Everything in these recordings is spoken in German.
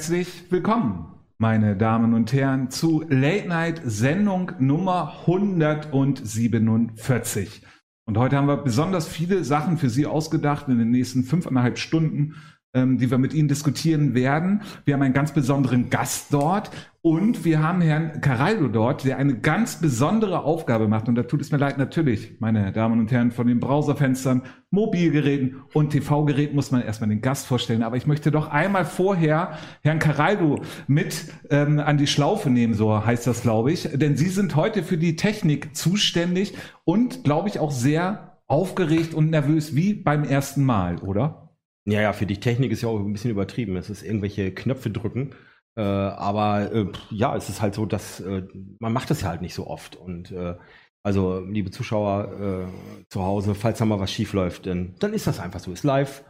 Herzlich willkommen, meine Damen und Herren, zu Late Night Sendung Nummer 147. Und heute haben wir besonders viele Sachen für Sie ausgedacht in den nächsten fünfeinhalb Stunden ähm, die wir mit Ihnen diskutieren werden. Wir haben einen ganz besonderen Gast dort und wir haben Herrn Caraldo dort, der eine ganz besondere Aufgabe macht. Und da tut es mir leid, natürlich, meine Damen und Herren, von den Browserfenstern, Mobilgeräten und TV-Geräten muss man erstmal den Gast vorstellen. Aber ich möchte doch einmal vorher Herrn Caraldo mit ähm, an die Schlaufe nehmen, so heißt das, glaube ich. Denn Sie sind heute für die Technik zuständig und, glaube ich, auch sehr aufgeregt und nervös wie beim ersten Mal, oder? Ja, ja, für die Technik ist ja auch ein bisschen übertrieben. Es ist irgendwelche Knöpfe drücken. Äh, aber äh, ja, es ist halt so, dass äh, man macht das ja halt nicht so oft. Und äh, also, liebe Zuschauer äh, zu Hause, falls da mal was schief läuft, dann, dann ist das einfach so. Ist live.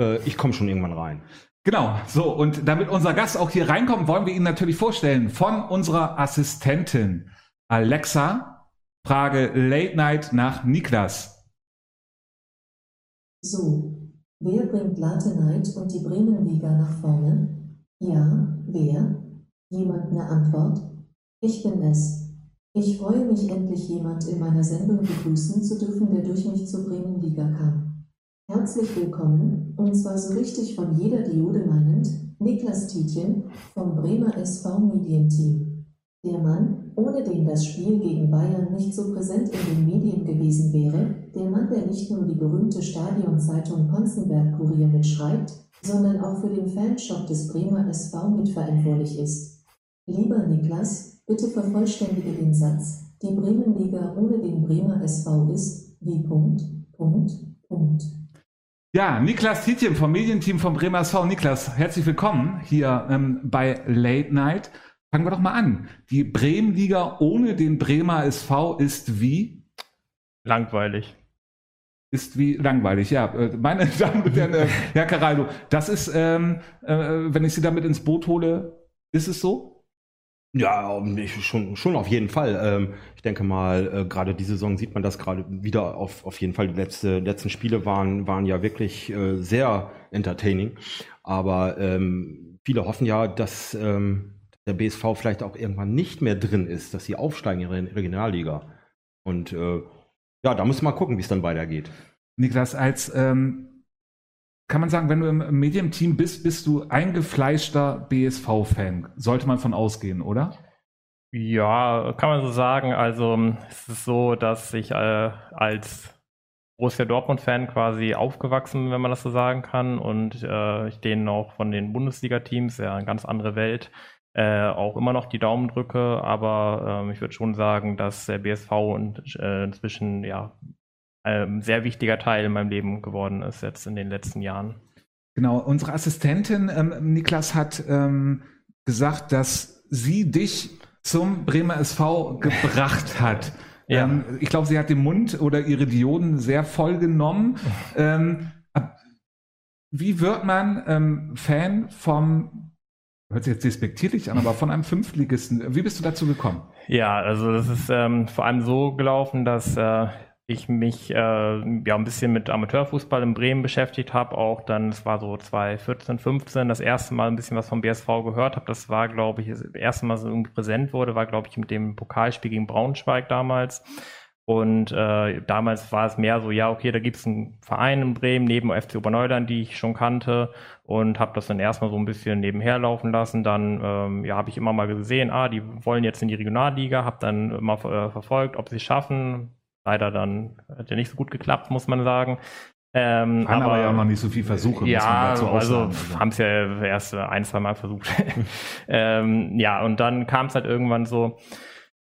Äh, ich komme schon irgendwann rein. Genau, so, und damit unser Gast auch hier reinkommt, wollen wir ihn natürlich vorstellen von unserer Assistentin Alexa. Frage Late Night nach Niklas. So, Wer bringt Latenheit und die Bremenliga nach vorne? Ja, wer? Jemand eine Antwort? Ich bin es. Ich freue mich endlich jemand in meiner Sendung begrüßen zu dürfen, der durch mich zur Bremenliga kam. Herzlich willkommen, und zwar so richtig von jeder Diode meinend, Niklas Tietjen vom Bremer SV Medienteam. Der Mann, ohne den das Spiel gegen Bayern nicht so präsent in den Medien gewesen wäre, der Mann, der nicht nur die berühmte Stadionzeitung Ponzenberg-Kurier mitschreibt, sondern auch für den Fanshop des Bremer SV mitverantwortlich ist. Lieber Niklas, bitte vervollständige den Satz. Die Bremenliga ohne den Bremer SV ist wie Punkt, Punkt, Punkt. Ja, Niklas Tietjen vom Medienteam vom Bremer SV. Niklas, herzlich willkommen hier ähm, bei Late Night. Fangen wir doch mal an. Die Bremenliga ohne den Bremer SV ist wie? Langweilig. Ist wie langweilig, ja. Äh, meine Damen und Herren, äh, Herr Caraldo, das ist, ähm, äh, wenn ich Sie damit ins Boot hole, ist es so? Ja, schon, schon auf jeden Fall. Ähm, ich denke mal, äh, gerade diese Saison sieht man das gerade wieder auf, auf jeden Fall. Die letzte, letzten Spiele waren, waren ja wirklich äh, sehr entertaining. Aber ähm, viele hoffen ja, dass ähm, der BSV vielleicht auch irgendwann nicht mehr drin ist, dass sie aufsteigen in die Regionalliga. Und äh, ja, da muss man mal gucken, wie es dann weitergeht. Niklas, als ähm, kann man sagen, wenn du im Medienteam bist, bist du eingefleischter BSV-Fan. Sollte man von ausgehen, oder? Ja, kann man so sagen. Also es ist so, dass ich äh, als Borussia Dortmund-Fan quasi aufgewachsen, wenn man das so sagen kann, und äh, ich denen auch von den Bundesliga-Teams, ja, eine ganz andere Welt, äh, auch immer noch die Daumen drücke, aber ähm, ich würde schon sagen, dass der BSV und, äh, inzwischen ja ein sehr wichtiger Teil in meinem Leben geworden ist jetzt in den letzten Jahren. Genau, unsere Assistentin ähm, Niklas hat ähm, gesagt, dass sie dich zum Bremer SV gebracht hat. Ja. Ähm, ich glaube, sie hat den Mund oder ihre Dioden sehr voll genommen. Ähm, wie wird man ähm, Fan vom hört sich jetzt despektierlich an, aber von einem Fünftligisten. Wie bist du dazu gekommen? Ja, also das ist ähm, vor allem so gelaufen, dass äh, ich mich äh, ja ein bisschen mit Amateurfußball in Bremen beschäftigt habe. Auch dann, es war so 2014, 15, das erste Mal ein bisschen was vom BSV gehört habe. Das war, glaube ich, das erste Mal so irgendwie präsent wurde, war, glaube ich, mit dem Pokalspiel gegen Braunschweig damals. Und äh, damals war es mehr so, ja, okay, da gibt es einen Verein in Bremen neben FC Oberneuland, die ich schon kannte und habe das dann erstmal so ein bisschen nebenher laufen lassen. Dann ähm, ja, habe ich immer mal gesehen, ah, die wollen jetzt in die Regionalliga, habe dann immer äh, verfolgt, ob sie es schaffen. Leider dann hat ja nicht so gut geklappt, muss man sagen. Ähm, Haben aber, aber ja auch noch nicht so viel Versuche. Ja, also haben es ja erst ein, zwei Mal versucht. ähm, ja, und dann kam es halt irgendwann so,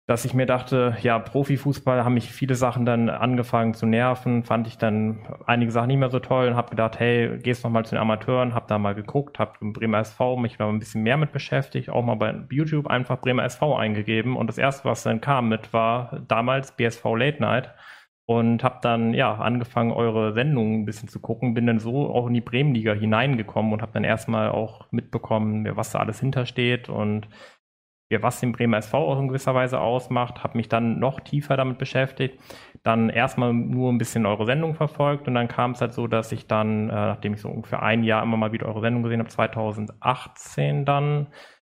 dass ich mir dachte, ja, Profifußball haben mich viele Sachen dann angefangen zu nerven, fand ich dann einige Sachen nicht mehr so toll und habe gedacht, hey, gehst noch mal zu den Amateuren, habe da mal geguckt, habe im Bremer SV mich mal ein bisschen mehr mit beschäftigt, auch mal bei YouTube einfach Bremer SV eingegeben und das erste, was dann kam mit, war damals BSV Late Night und habe dann ja angefangen, eure Sendungen ein bisschen zu gucken, bin dann so auch in die Bremenliga hineingekommen und habe dann erstmal auch mitbekommen, was da alles hintersteht und ja, was den Bremer SV auch in gewisser Weise ausmacht, habe mich dann noch tiefer damit beschäftigt, dann erstmal nur ein bisschen eure Sendung verfolgt und dann kam es halt so, dass ich dann, äh, nachdem ich so ungefähr ein Jahr immer mal wieder eure Sendung gesehen habe, 2018 dann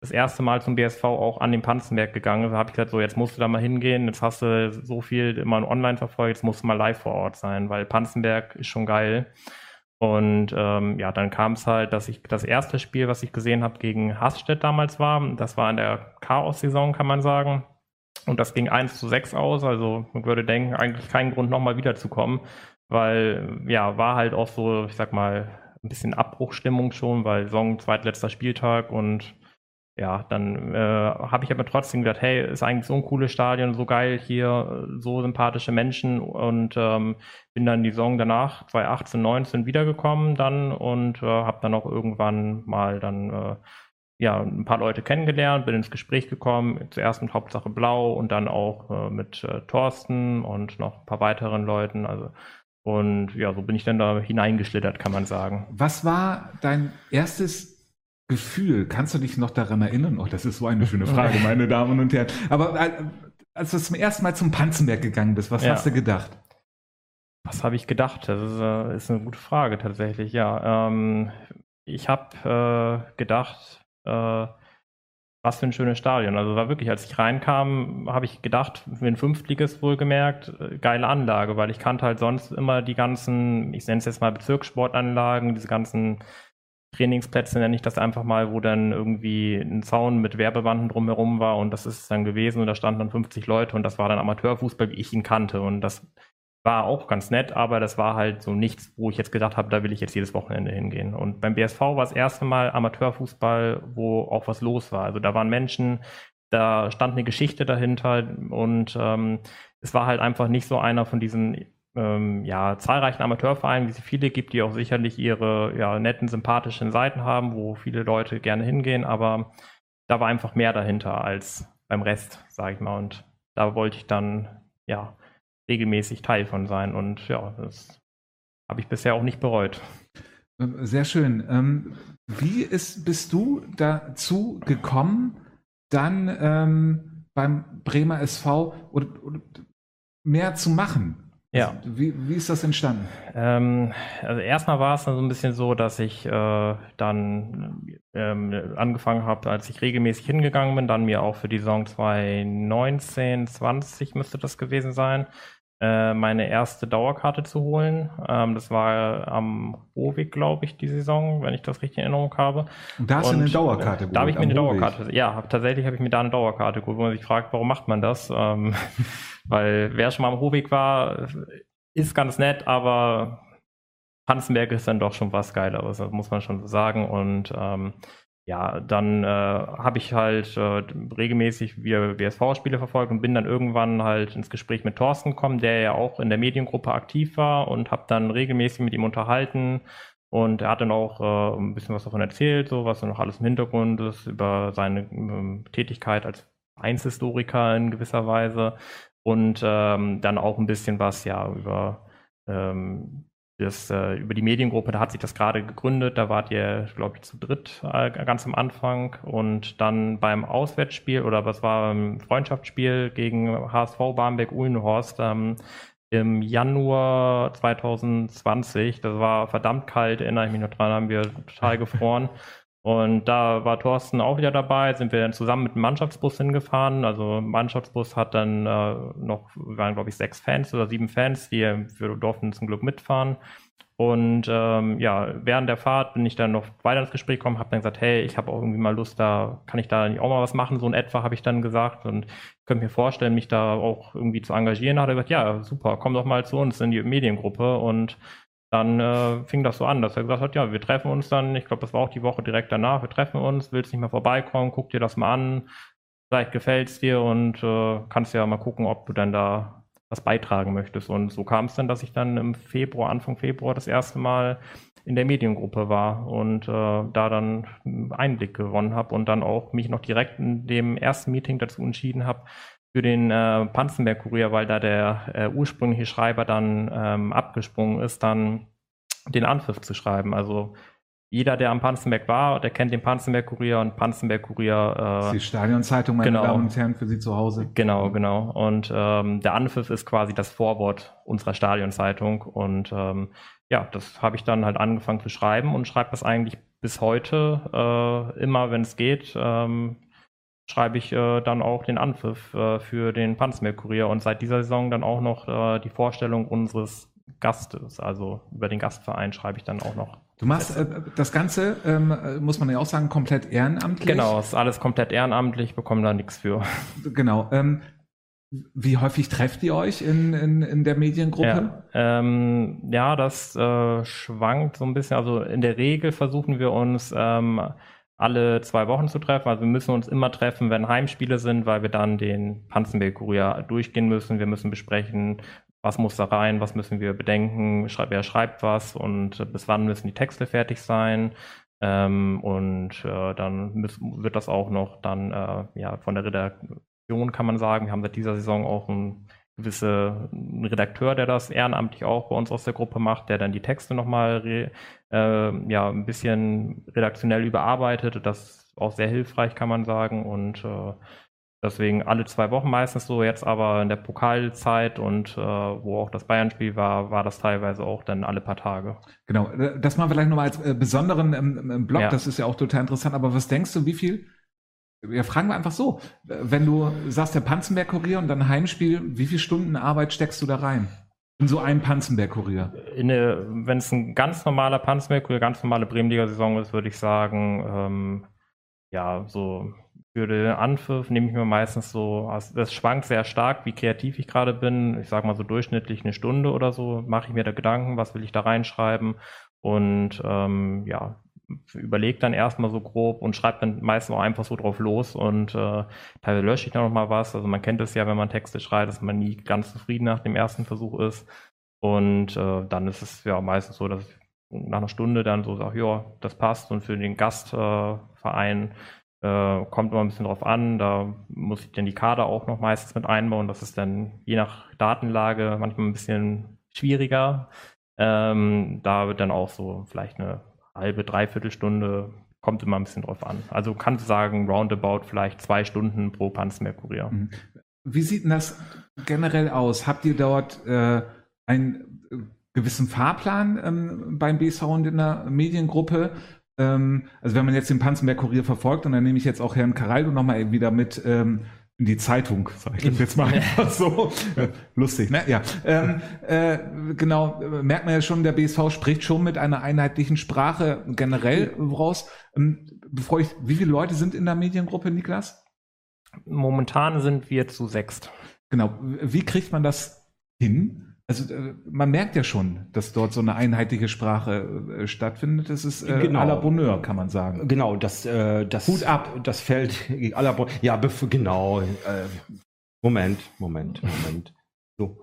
das erste Mal zum BSV auch an den Panzenberg gegangen. Da habe ich gesagt, so jetzt musst du da mal hingehen, jetzt hast du so viel immer online verfolgt, jetzt musst du mal live vor Ort sein, weil Panzenberg ist schon geil. Und ähm, ja, dann kam es halt, dass ich das erste Spiel, was ich gesehen habe, gegen Hasstedt damals war. Das war in der Chaos-Saison, kann man sagen. Und das ging 1 zu 6 aus. Also man würde denken, eigentlich keinen Grund nochmal wiederzukommen, weil ja, war halt auch so, ich sag mal, ein bisschen Abbruchstimmung schon, weil Saison zweitletzter Spieltag und ja, dann äh, habe ich aber trotzdem gedacht, hey, ist eigentlich so ein cooles Stadion, so geil hier, so sympathische Menschen und ähm, bin dann die Saison danach, 2018, 19 wiedergekommen dann und äh, habe dann auch irgendwann mal dann äh, ja, ein paar Leute kennengelernt, bin ins Gespräch gekommen, zuerst mit Hauptsache Blau und dann auch äh, mit äh, Thorsten und noch ein paar weiteren Leuten, also und ja, so bin ich dann da hineingeschlittert, kann man sagen. Was war dein erstes Gefühl, kannst du dich noch daran erinnern? Oh, das ist so eine schöne Frage, meine Damen und Herren. Aber äh, als du zum ersten Mal zum Panzenberg gegangen bist, was ja. hast du gedacht? Was habe ich gedacht? Das ist, äh, ist, eine gute Frage tatsächlich, ja. Ähm, ich habe äh, gedacht, äh, was für ein schönes Stadion. Also war wirklich, als ich reinkam, habe ich gedacht, für ein Fünftliges wohlgemerkt, äh, geile Anlage, weil ich kannte halt sonst immer die ganzen, ich nenne es jetzt mal Bezirkssportanlagen, diese ganzen Trainingsplätze, nenne ich das einfach mal, wo dann irgendwie ein Zaun mit Werbewanden drumherum war und das ist es dann gewesen und da standen dann 50 Leute und das war dann Amateurfußball, wie ich ihn kannte und das war auch ganz nett, aber das war halt so nichts, wo ich jetzt gedacht habe, da will ich jetzt jedes Wochenende hingehen. Und beim BSV war das erste Mal Amateurfußball, wo auch was los war. Also da waren Menschen, da stand eine Geschichte dahinter und ähm, es war halt einfach nicht so einer von diesen ähm, ja, zahlreichen Amateurvereinen, wie es viele gibt, die auch sicherlich ihre ja, netten, sympathischen Seiten haben, wo viele Leute gerne hingehen, aber da war einfach mehr dahinter als beim Rest, sage ich mal. Und da wollte ich dann ja regelmäßig Teil von sein. Und ja, das habe ich bisher auch nicht bereut. Ähm, sehr schön. Ähm, wie ist, bist du dazu gekommen, dann ähm, beim Bremer SV oder, oder mehr zu machen? Ja. Wie, wie ist das entstanden? Ähm, also erstmal war es dann so ein bisschen so, dass ich äh, dann ähm, angefangen habe, als ich regelmäßig hingegangen bin, dann mir auch für die Saison 2019, 20 müsste das gewesen sein, äh, meine erste Dauerkarte zu holen. Ähm, das war am Rohweg, glaube ich, die Saison, wenn ich das richtig in Erinnerung habe. Und da hast Und, du eine Dauerkarte geholt? Da habe ich mir eine Dauerkarte, ja, hab, tatsächlich habe ich mir da eine Dauerkarte geholt, wo man sich fragt, warum macht man das? Ähm, weil wer schon mal am Hohweg war, ist ganz nett, aber Panzenberg ist dann doch schon was Geileres, das muss man schon so sagen. Und ähm, ja, dann äh, habe ich halt äh, regelmäßig wieder BSV-Spiele verfolgt und bin dann irgendwann halt ins Gespräch mit Thorsten gekommen, der ja auch in der Mediengruppe aktiv war und habe dann regelmäßig mit ihm unterhalten. Und er hat dann auch äh, ein bisschen was davon erzählt, so was noch alles im Hintergrund ist, über seine ähm, Tätigkeit als Einzelhistoriker in gewisser Weise und ähm, dann auch ein bisschen was ja über ähm, das, äh, über die Mediengruppe, da hat sich das gerade gegründet, da wart ihr, glaube ich, zu dritt äh, ganz am Anfang. Und dann beim Auswärtsspiel oder was war ein Freundschaftsspiel gegen HSV Barmbek-Uhlenhorst ähm, im Januar 2020, das war verdammt kalt, erinnere ich mich noch dran, haben wir total gefroren Und da war Thorsten auch wieder dabei, sind wir dann zusammen mit dem Mannschaftsbus hingefahren. Also Mannschaftsbus hat dann äh, noch, waren glaube ich sechs Fans oder sieben Fans, die wir durften zum Glück mitfahren. Und ähm, ja, während der Fahrt bin ich dann noch weiter ins Gespräch gekommen, habe dann gesagt, hey, ich habe auch irgendwie mal Lust, da kann ich da nicht auch mal was machen, so in etwa habe ich dann gesagt und könnte mir vorstellen, mich da auch irgendwie zu engagieren. Da hat er gesagt, ja, super, komm doch mal zu uns in die Mediengruppe und dann äh, fing das so an, dass er gesagt hat, ja, wir treffen uns dann, ich glaube, das war auch die Woche direkt danach, wir treffen uns, willst nicht mehr vorbeikommen, guck dir das mal an, vielleicht gefällt es dir und äh, kannst ja mal gucken, ob du dann da was beitragen möchtest. Und so kam es dann, dass ich dann im Februar, Anfang Februar das erste Mal in der Mediengruppe war und äh, da dann Einblick gewonnen habe und dann auch mich noch direkt in dem ersten Meeting dazu entschieden habe, für den äh, Panzenberg-Kurier, weil da der äh, ursprüngliche Schreiber dann ähm, abgesprungen ist, dann den Anpfiff zu schreiben. Also jeder, der am Panzenberg war, der kennt den Panzenberg-Kurier und Panzenberg-Kurier. Äh, die Stadionzeitung, meine genau. Damen und Herren, für Sie zu Hause. Genau, genau. Und ähm, der Anpfiff ist quasi das Vorwort unserer Stadionzeitung. Und ähm, ja, das habe ich dann halt angefangen zu schreiben und schreibe das eigentlich bis heute äh, immer, wenn es geht. Ähm, schreibe ich äh, dann auch den Anpfiff äh, für den Panzenberg-Kurier und seit dieser Saison dann auch noch äh, die Vorstellung unseres Gastes, also über den Gastverein schreibe ich dann auch noch. Du machst äh, das Ganze, ähm, muss man ja auch sagen, komplett ehrenamtlich. Genau, ist alles komplett ehrenamtlich, bekomme da nichts für. Genau. Ähm, wie häufig trefft ihr euch in, in, in der Mediengruppe? Ja, ähm, ja das äh, schwankt so ein bisschen. Also in der Regel versuchen wir uns ähm, alle zwei Wochen zu treffen. Also wir müssen uns immer treffen, wenn Heimspiele sind, weil wir dann den Panzenberg-Kurier durchgehen müssen. Wir müssen besprechen, was muss da rein, was müssen wir bedenken, wer schreibt was und bis wann müssen die Texte fertig sein. Ähm, und äh, dann müssen, wird das auch noch dann äh, ja, von der Redaktion, kann man sagen. Wir haben seit dieser Saison auch einen gewisse Redakteur, der das ehrenamtlich auch bei uns aus der Gruppe macht, der dann die Texte nochmal äh, ja, ein bisschen redaktionell überarbeitet. Das ist auch sehr hilfreich, kann man sagen. Und äh, Deswegen alle zwei Wochen meistens so, jetzt aber in der Pokalzeit und äh, wo auch das Bayern-Spiel war, war das teilweise auch dann alle paar Tage. Genau, das machen wir vielleicht nochmal als äh, besonderen ähm, ähm, Blog, ja. das ist ja auch total interessant. Aber was denkst du, wie viel? Ja, fragen wir einfach so. Wenn du sagst, der Panzenberg-Kurier und dann Heimspiel, wie viele Stunden Arbeit steckst du da rein? In so einen Panzenberg-Kurier? Wenn es ein ganz normaler Panzenberg-Kurier, ganz normale Bremenliga-Saison ist, würde ich sagen, ähm, ja, so für den Anpfiff nehme ich mir meistens so, also das schwankt sehr stark, wie kreativ ich gerade bin. Ich sage mal so durchschnittlich eine Stunde oder so, mache ich mir da Gedanken, was will ich da reinschreiben und ähm, ja, überlege dann erstmal so grob und schreibe dann meistens auch einfach so drauf los und äh, teilweise lösche ich dann nochmal was. Also man kennt es ja, wenn man Texte schreibt, dass man nie ganz zufrieden nach dem ersten Versuch ist. Und äh, dann ist es ja meistens so, dass ich nach einer Stunde dann so sage, ja, das passt und für den Gastverein äh, kommt immer ein bisschen drauf an. Da muss ich dann die Kader auch noch meistens mit einbauen. Das ist dann je nach Datenlage manchmal ein bisschen schwieriger. Ähm, da wird dann auch so vielleicht eine halbe, dreiviertel Stunde, kommt immer ein bisschen drauf an. Also kannst du sagen, roundabout vielleicht zwei Stunden pro Panzermerkurier. Mhm. Wie sieht denn das generell aus? Habt ihr dort äh, einen äh, gewissen Fahrplan ähm, beim BSV und in der Mediengruppe? Ähm, also wenn man jetzt den Panzenberg-Kurier verfolgt, und dann nehme ich jetzt auch Herrn Caraldo nochmal wieder mit ähm, in die Zeitung, sage ich jetzt mal einfach so. Lustig, ne? Ja. Ähm, äh, genau, merkt man ja schon, der BSV spricht schon mit einer einheitlichen Sprache generell raus. Ähm, bevor ich, wie viele Leute sind in der Mediengruppe, Niklas? Momentan sind wir zu sechst. Genau. Wie kriegt man das hin? Also äh, man merkt ja schon, dass dort so eine einheitliche Sprache äh, stattfindet. Das ist äh, genau. à la Bonheur, kann man sagen. Genau, das, äh, das Hut ab. Das fällt à la Bonheur. Ja, genau. Äh, Moment, Moment, Moment. So.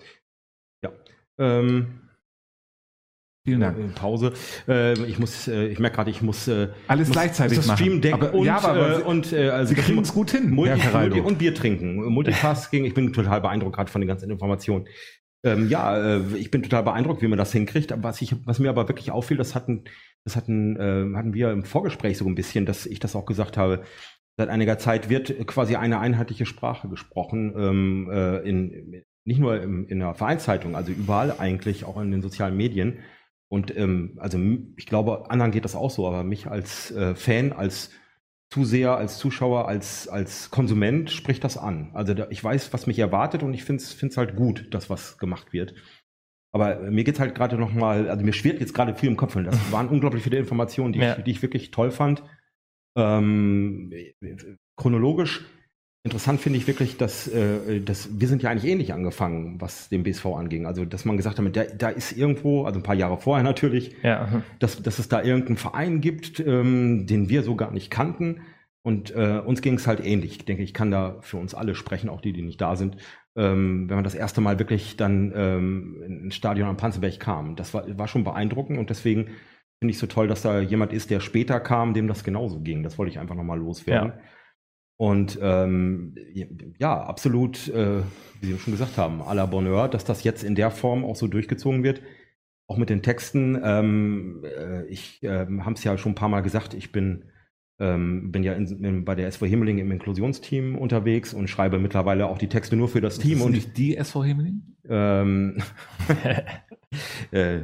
Ja. Ähm, Vielen Dank. Äh, Pause. Ich muss, äh, ich merke gerade, ich muss alles muss, gleichzeitig das Stream Deck aber, und ja, aber äh, und äh, also Sie kriegen es gut hin. Multi, Multi und Bier trinken, Multitasking. Ich bin total beeindruckt gerade von den ganzen Informationen. Ähm, ja, äh, ich bin total beeindruckt, wie man das hinkriegt. Was, ich, was mir aber wirklich auffiel, das hatten, das hatten, äh, hatten wir im Vorgespräch so ein bisschen, dass ich das auch gesagt habe. Seit einiger Zeit wird quasi eine einheitliche Sprache gesprochen, ähm, äh, in, nicht nur im, in der Vereinszeitung, also überall eigentlich, auch in den sozialen Medien. Und ähm, also ich glaube, anderen geht das auch so, aber mich als äh, Fan, als Zuseher, als Zuschauer, als, als Konsument spricht das an. Also da, ich weiß, was mich erwartet und ich finde es halt gut, dass was gemacht wird. Aber mir geht es halt gerade noch mal, also mir schwirrt jetzt gerade viel im Kopf. Und das waren unglaublich viele Informationen, die, ja. ich, die ich wirklich toll fand. Ähm, chronologisch Interessant finde ich wirklich, dass, äh, dass wir sind ja eigentlich ähnlich angefangen, was den BSV anging. Also, dass man gesagt hat, da, da ist irgendwo, also ein paar Jahre vorher natürlich, ja. dass, dass es da irgendeinen Verein gibt, ähm, den wir so gar nicht kannten. Und äh, uns ging es halt ähnlich. Ich denke, ich kann da für uns alle sprechen, auch die, die nicht da sind. Ähm, wenn man das erste Mal wirklich dann ähm, ins Stadion am Panzerberg kam. Das war, war schon beeindruckend und deswegen finde ich so toll, dass da jemand ist, der später kam, dem das genauso ging. Das wollte ich einfach nochmal loswerden. Ja. Und ähm, ja, absolut, äh, wie Sie schon gesagt haben, à la Bonheur, dass das jetzt in der Form auch so durchgezogen wird. auch mit den Texten. Ähm, äh, ich ähm, habe es ja schon ein paar Mal gesagt, ich bin, ähm, bin ja in, in, bei der SV Himmeling im Inklusionsteam unterwegs und schreibe mittlerweile auch die Texte nur für das Team. Ist und nicht die SV Himmeling? Ähm, äh,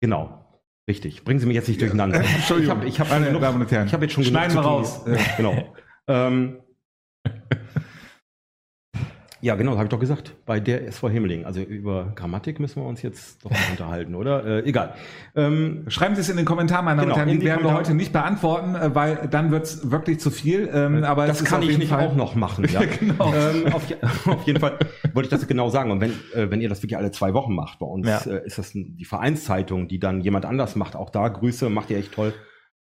genau. Richtig. Bringen Sie mich jetzt nicht durcheinander. Entschuldigung. Ich habe ich hab hab jetzt schon Schneiden genug wir zu tun. raus. Genau. Ähm, ja, genau, habe ich doch gesagt. Bei der SV Himmeling. Also über Grammatik müssen wir uns jetzt doch mal unterhalten, oder? Äh, egal. Ähm, Schreiben Sie es in den Kommentaren, meine Damen Genau, und Herren. Die werden wir heute nicht beantworten, äh, weil dann wird es wirklich zu viel. Ähm, aber das kann ich nicht Fall auch noch machen. Ja, genau. ähm, auf, auf jeden Fall wollte ich das genau sagen. Und wenn, äh, wenn ihr das wirklich alle zwei Wochen macht, bei uns Ja. äh, ist das die Vereinszeitung, die dann jemand anders macht. Auch da Grüße, macht ihr echt toll.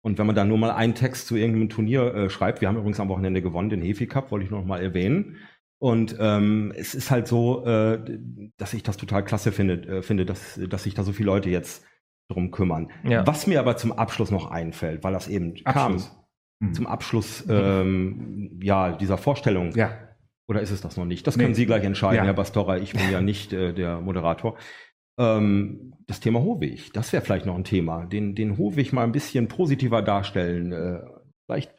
Und wenn man dann nur mal einen Text zu irgendeinem Turnier äh, schreibt, wir haben übrigens am Wochenende gewonnen, den Hefi Cup, wollte ich noch mal erwähnen. Und ähm, es ist halt so, äh, dass ich das total klasse finde, äh, finde, dass, dass sich da so viele Leute jetzt drum kümmern. Ja. Was mir aber zum Abschluss noch einfällt, weil das eben Abschluss. kam, Mhm. zum Abschluss ähm, ja, dieser Vorstellung. Ja. Oder ist es das noch nicht? Das Nee. können Sie gleich entscheiden, Ja. Herr Bastora. Ich bin ja nicht äh, der Moderator. Ähm, das Thema Hohweg, das wäre vielleicht noch ein Thema. Den, den Hohweg mal ein bisschen positiver darstellen. Äh, vielleicht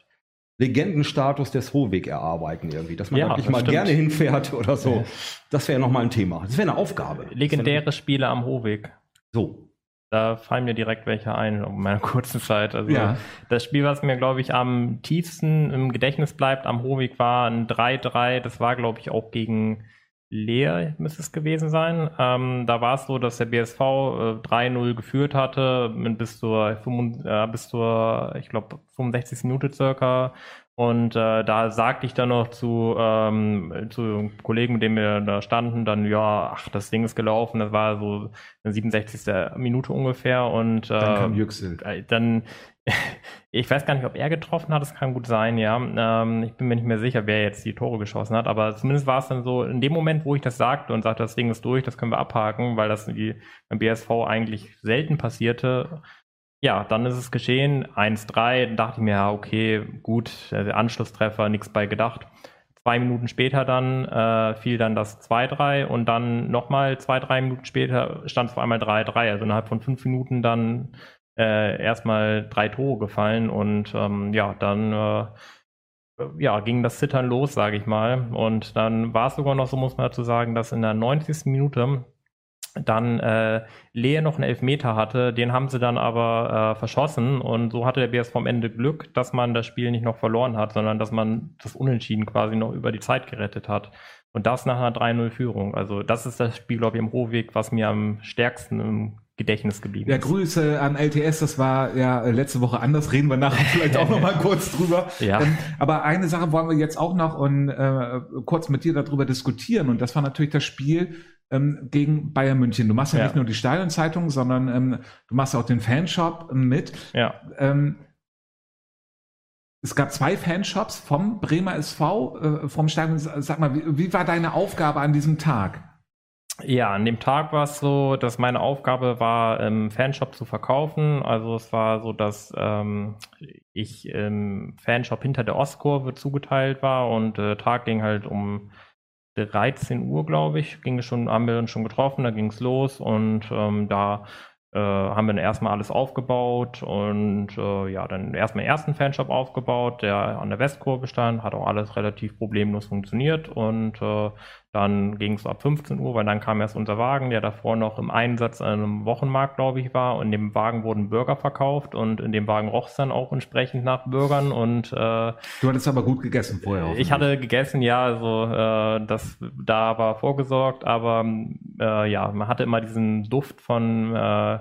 Legendenstatus des Hohweg erarbeiten irgendwie, dass man Ja, wirklich das mal stimmt. gerne hinfährt oder so. Das wäre nochmal ein Thema. Das wäre eine Aufgabe. Legendäre Spiele am Hohweg. So. Da fallen mir direkt welche ein in meiner kurzen Zeit. Also Ja. das Spiel, was mir, glaube ich, am tiefsten im Gedächtnis bleibt am Hohweg, war ein 3-3. Das war, glaube ich, auch gegen Leer, müsste es gewesen sein. Ähm, da war es so, dass der BSV äh, 3-0 geführt hatte, mit bis zur, 65, äh, bis zur ich glaube, 65. Minute circa. Und äh, da sagte ich dann noch zu, ähm, zu Kollegen, mit denen wir da standen, dann, ja, ach, das Ding ist gelaufen. Das war so eine 67. Minute ungefähr. Und äh, Dann kam Yüksel. äh, dann, ich weiß gar nicht, ob er getroffen hat, das kann gut sein, ja. Ähm, ich bin mir nicht mehr sicher, wer jetzt die Tore geschossen hat, aber zumindest war es dann so, in dem Moment, wo ich das sagte und sagte, das Ding ist durch, das können wir abhaken, weil das die, beim BSV eigentlich selten passierte. Ja, dann ist es geschehen, 1-3, dann dachte ich mir, ja, okay, gut, der Anschlusstreffer, nichts bei gedacht. Zwei Minuten später dann äh, fiel dann das 2-3 und dann nochmal zwei, drei Minuten später stand es auf einmal 3-3. Also innerhalb von fünf Minuten dann äh, erstmal drei Tore gefallen und ähm, ja, dann äh, ja, ging das Zittern los, sage ich mal. Und dann war es sogar noch so, muss man dazu sagen, dass in der 90. Minute dann äh, Lehe noch einen Elfmeter hatte, den haben sie dann aber äh, verschossen und so hatte der BSV am Ende Glück, dass man das Spiel nicht noch verloren hat, sondern dass man das Unentschieden quasi noch über die Zeit gerettet hat. Und das nach einer 3-0-Führung. Also das ist das Spiel, glaube ich, im Rohweg, was mir am stärksten im Gedächtnis geblieben Ja, ist. Grüße an LTS, das war ja äh, letzte Woche anders, reden wir nachher vielleicht auch noch mal kurz drüber. Ja. Ähm, aber eine Sache wollen wir jetzt auch noch und äh, kurz mit dir darüber diskutieren und das war natürlich das Spiel ähm, gegen Bayern München. Du machst ja, Ja. nicht nur die Stadionzeitung, sondern ähm, du machst auch den Fanshop mit. Ja. Ähm, es gab zwei Fanshops vom Bremer SV, äh, vom Stadion. Sag mal, wie, wie war deine Aufgabe an diesem Tag? Ja, an dem Tag war es so, dass meine Aufgabe war, im Fanshop zu verkaufen. Also es war so, dass ähm, ich im Fanshop hinter der Ostkurve zugeteilt war und der Tag ging halt um 13 Uhr, glaube ich, ging schon, haben wir uns schon getroffen, da ging es los und ähm, da äh, haben wir dann erstmal alles aufgebaut und äh, ja, dann erstmal den ersten Fanshop aufgebaut, der an der Westkurve stand, hat auch alles relativ problemlos funktioniert und äh, dann ging es ab 15 Uhr, weil dann kam erst unser Wagen, der davor noch im Einsatz an einem Wochenmarkt, glaube ich, war. Und in dem Wagen wurden Burger verkauft und in dem Wagen roch es dann auch entsprechend nach Burgern. Und äh, Du hattest aber gut gegessen vorher. ich hatte gegessen, ja, also äh, das da war vorgesorgt, aber äh, ja, man hatte immer diesen Duft von äh,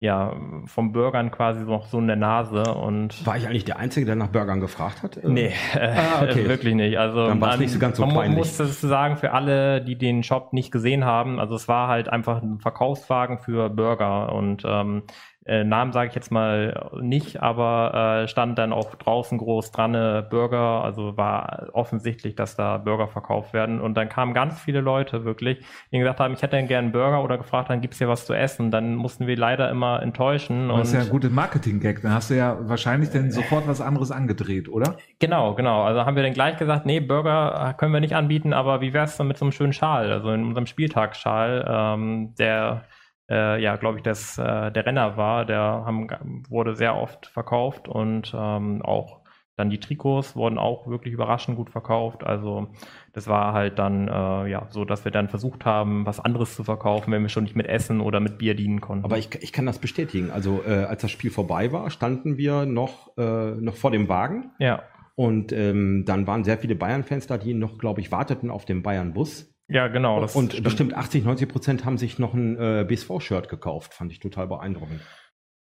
ja vom Burgern quasi noch so in der Nase und War ich eigentlich der Einzige, der nach Burgern gefragt hat? Äh, Nee, äh, Ah, okay. wirklich nicht. Also Dann war's man- nicht so ganz so man peinlich. muss das sagen für alle, die den Shop nicht gesehen haben. Also es war halt einfach ein Verkaufswagen für Burger und ähm, äh, Namen sage ich jetzt mal nicht, aber äh, stand dann auch draußen groß dran äh, Burger. Also war offensichtlich, dass da Burger verkauft werden. Und dann kamen ganz viele Leute wirklich, die gesagt haben, ich hätte dann gerne einen Burger oder gefragt haben, gibt's hier was zu essen? Dann mussten wir leider immer enttäuschen. Aber das ist ja ein guter Marketing-Gag. Dann hast du ja wahrscheinlich dann sofort was anderes angedreht, oder? Genau, genau. Also haben wir dann gleich gesagt, nee, Burger äh, können wir nicht anbieten, aber wie wär's denn mit so einem schönen Schal, also in unserem Spieltagsschal, ähm, der äh, ja, glaube ich, das, äh, der Renner war. Der haben, wurde sehr oft verkauft und ähm, auch dann die Trikots wurden auch wirklich überraschend gut verkauft. Also das war halt dann äh, ja so, dass wir dann versucht haben, was anderes zu verkaufen, wenn wir schon nicht mit Essen oder mit Bier dienen konnten. Aber ich, ich kann das bestätigen. Also äh, als das Spiel vorbei war, standen wir noch, äh, noch vor dem Wagen. Ja. Und ähm, dann waren sehr viele Bayern-Fans da, die noch, glaube ich, warteten auf dem Bayern-Bus. Ja, genau. und stimmt. bestimmt 80, 90 Prozent haben sich noch ein äh, BSV-Shirt gekauft. Fand ich total beeindruckend.